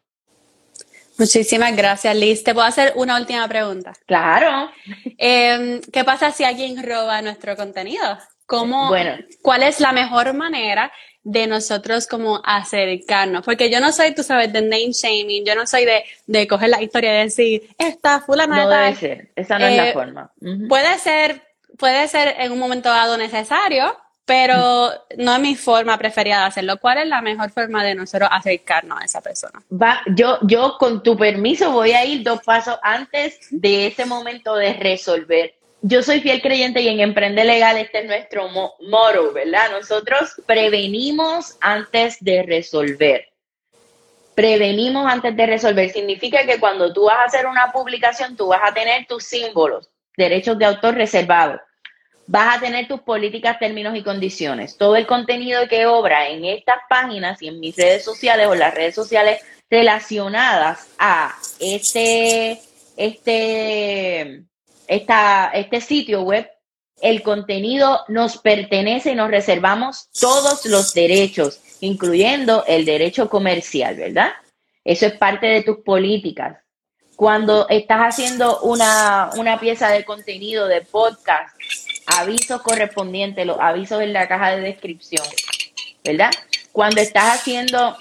Muchísimas gracias, Liz. ¿Te puedo hacer una última pregunta? Claro. Em, ¿Qué pasa si alguien roba nuestro contenido? ¿Cómo, bueno. ¿Cuál es la mejor manera de nosotros como acercarnos? Porque yo no soy, tú sabes, de name shaming, yo no soy de, de coger la historia y decir, esta fulana No debe ser, esa no es la eh, forma. Puede ser, puede ser en un momento dado necesario, pero no es mi forma preferida de hacerlo. ¿Cuál es la mejor forma de nosotros acercarnos a esa persona? Va, yo, yo con tu permiso voy a ir dos pasos antes de ese momento de resolver. Yo soy fiel creyente y en Emprende Legal este es nuestro moro, ¿verdad? Nosotros prevenimos antes de resolver. prevenimos antes de resolver. Significa que cuando tú vas a hacer una publicación, tú vas a tener tus símbolos, derechos de autor reservados. Vas a tener tus políticas, términos y condiciones. Todo el contenido que obra en estas páginas y en mis redes sociales o las redes sociales relacionadas a este, este, esta, este sitio web, el contenido nos pertenece y nos reservamos todos los derechos incluyendo el derecho comercial, ¿verdad? Eso es parte de tus políticas. Cuando estás haciendo una, pieza de contenido de podcast, avisos correspondientes, los avisos en la caja de descripción, ¿verdad? Cuando estás haciendo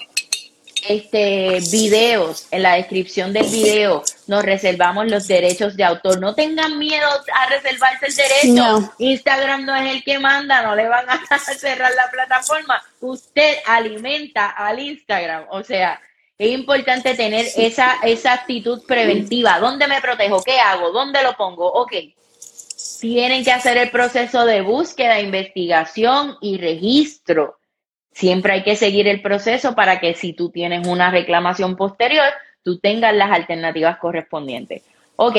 este videos, en la descripción del video nos reservamos los derechos de autor. No tengan miedo a reservarse el derecho. Instagram no es el que manda, no le van a cerrar la plataforma. Usted alimenta al Instagram. O sea, es importante tener esa, esa actitud preventiva. ¿Dónde me protejo? ¿Qué hago? ¿Dónde lo pongo? Ok. Tienen que hacer el proceso de búsqueda, investigación y registro Siempre hay que seguir el proceso para que si tú tienes una reclamación posterior, tú tengas las alternativas correspondientes. Ok,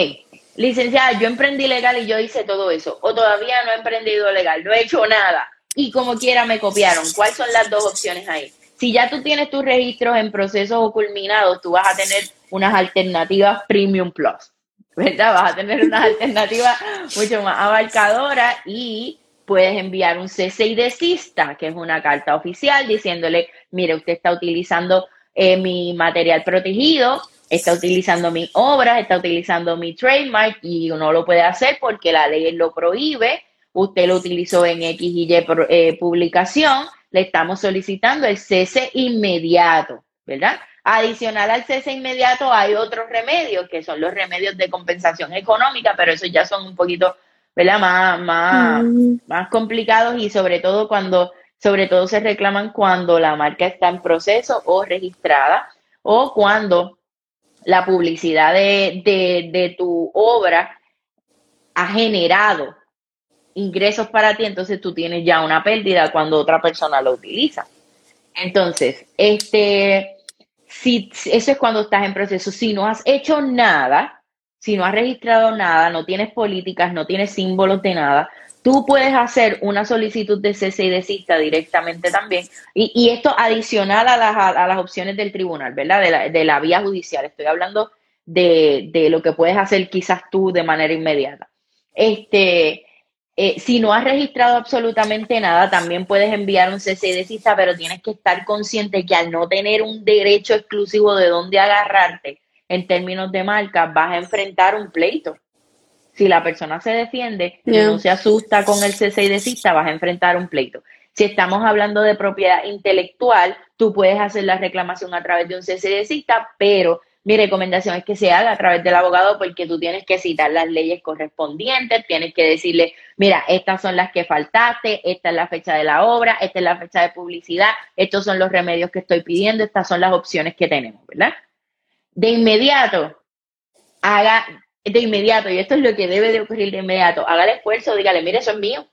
licenciada, yo emprendí legal y yo hice todo eso, o todavía no he emprendido legal, no he hecho nada, y como quiera me copiaron. ¿Cuáles son las dos opciones ahí? Si ya tú tienes tus registros en procesos o culminados, tú vas a tener unas alternativas Premium Plus, ¿verdad? Vas a tener unas alternativas mucho más abarcadoras y puedes enviar un cese y desista, que es una carta oficial diciéndole, mire, usted está utilizando eh, mi material protegido, está utilizando mi obra, está utilizando mi trademark y no lo puede hacer porque la ley lo prohíbe, usted lo utilizó en X y Y eh, publicación, le estamos solicitando el cese inmediato, ¿verdad? Adicional al cese inmediato hay otros remedios, que son los remedios de compensación económica, pero esos ya son un poquito ¿verdad? Más, más, mm. más complicados y sobre todo cuando, sobre todo se reclaman cuando la marca está en proceso o registrada o cuando la publicidad de, de, de tu obra ha generado ingresos para ti, entonces tú tienes ya una pérdida cuando otra persona lo utiliza. Entonces, este, si, eso es cuando estás en proceso. Si no has hecho nada, si no has registrado nada, no tienes políticas, no tienes símbolos de nada, tú puedes hacer una solicitud de cese y desista directamente también. Y, esto adicional a las, a las, opciones del tribunal, ¿verdad? De la, de la vía judicial. Estoy hablando de, de, lo que puedes hacer quizás tú de manera inmediata. Este, eh, si no has registrado absolutamente nada, también puedes enviar un cese y desista, pero tienes que estar consciente que al no tener un derecho exclusivo de dónde agarrarte, en términos de marca, vas a enfrentar un pleito. Si la persona se defiende y no se asusta con el cese y desista, vas a enfrentar un pleito. Si estamos hablando de propiedad intelectual, tú puedes hacer la reclamación a través de un cese y desista, pero mi recomendación es que se haga a través del abogado porque tú tienes que citar las leyes correspondientes, tienes que decirle, mira, estas son las que faltaste, esta es la fecha de la obra, esta es la fecha de publicidad, estos son los remedios que estoy pidiendo, estas son las opciones que tenemos, ¿verdad? De inmediato, haga de inmediato, y esto es lo que debe de ocurrir de inmediato, haga el esfuerzo, dígale, mire, eso es mío.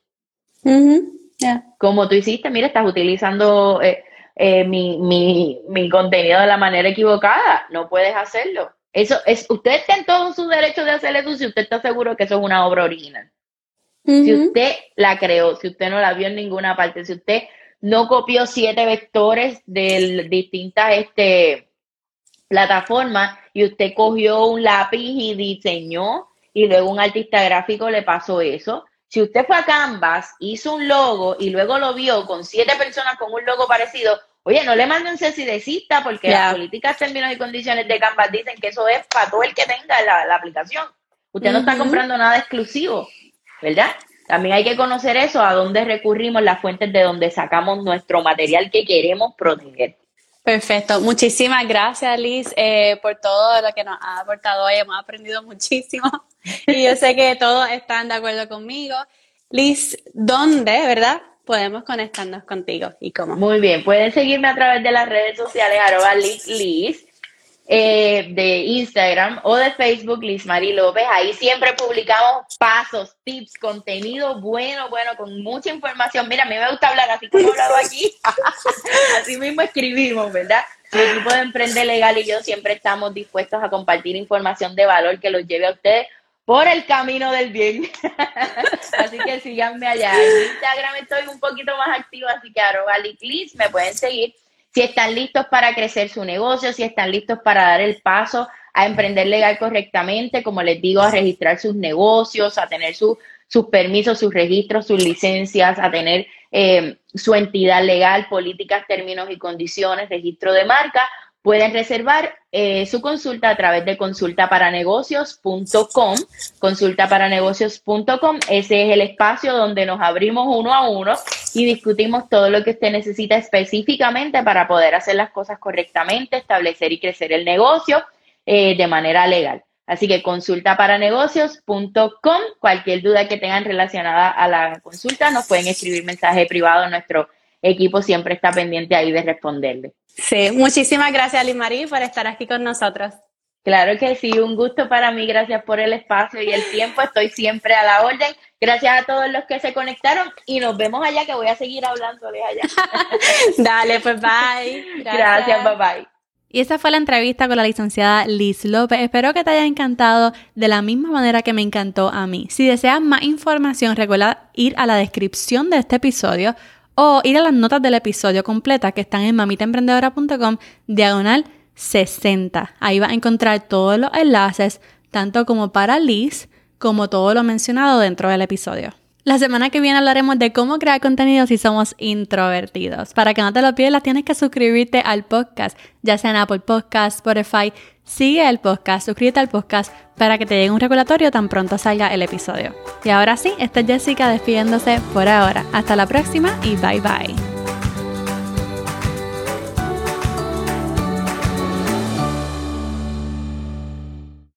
Como tú hiciste, mira, estás utilizando eh, eh, mi, mi, mi, contenido de la manera equivocada, no puedes hacerlo. Eso es, usted está en todo su derecho de hacer eso si usted está seguro que eso es una obra original. Si usted la creó, si usted no la vio en ninguna parte, si usted no copió siete vectores de distintas este, plataforma y usted cogió un lápiz y diseñó y luego un artista gráfico le pasó eso. Si usted fue a Canvas, hizo un logo y luego lo vio con siete personas con un logo parecido, oye, no le manden cita porque las políticas, términos y condiciones de Canvas dicen que eso es para todo el que tenga la, aplicación. Usted no está comprando nada exclusivo, ¿verdad? También hay que conocer eso, a dónde recurrimos, las fuentes de donde sacamos nuestro material que queremos proteger. Perfecto. Muchísimas gracias, Liz, eh, por todo lo que nos ha aportado hoy. Hemos aprendido muchísimo y yo sé que todos están de acuerdo conmigo. Liz, ¿dónde, verdad? Podemos conectarnos contigo y cómo. Muy bien, pueden seguirme a través de las redes sociales, arroba Liz, Liz eh, de Instagram o de Facebook, Liz Mari López. Ahí siempre publicamos pasos, tips, contenido bueno, bueno, con mucha información. Mira, a mí me gusta hablar así como he hablado aquí. así mismo escribimos, ¿verdad? Mi equipo de Emprende Legal y yo siempre estamos dispuestos a compartir información de valor que los lleve a ustedes por el camino del bien. así que síganme allá. En Instagram estoy un poquito más activo, así que arroba Liclis, me pueden seguir. Si están listos para crecer su negocio, si están listos para dar el paso a emprender legal correctamente, como les digo, a registrar sus negocios, a tener sus permisos, sus registros, sus licencias, a tener eh, su entidad legal, políticas, términos y condiciones, registro de marca, pueden reservar eh, su consulta a través de consultaparanegocios.com. Consultaparanegocios.com, ese es el espacio donde nos abrimos uno a uno y discutimos todo lo que usted necesita específicamente para poder hacer las cosas correctamente, establecer y crecer el negocio eh, de manera legal. Así que consultaparanegocios.com, cualquier duda que tengan relacionada a la consulta, nos pueden escribir mensaje privado. Nuestro equipo siempre está pendiente ahí de responderle. Sí, muchísimas gracias, Liz Marie, por estar aquí con nosotros. Claro que sí, un gusto para mí. Gracias por el espacio y el tiempo. Estoy siempre a la orden. Gracias a todos los que se conectaron y nos vemos allá, que voy a seguir hablándoles allá. Dale, pues bye. Gracias, bye bye. Y esa fue la entrevista con la licenciada Liz López. Espero que te haya encantado de la misma manera que me encantó a mí. Si deseas más información, recuerda ir a la descripción de este episodio o ir a las notas del episodio completa que están en mamitaemprendedora.com diagonal 60. Ahí vas a encontrar todos los enlaces, tanto como para Liz, como todo lo mencionado dentro del episodio. La semana que viene hablaremos de cómo crear contenido si somos introvertidos. Para que no te lo pierdas, tienes que suscribirte al podcast, ya sea en Apple Podcast, Spotify. Sigue el podcast, suscríbete al podcast para que te llegue un regulatorio tan pronto salga el episodio. Y ahora sí, esta es Jessica despidiéndose por ahora. Hasta la próxima y bye bye.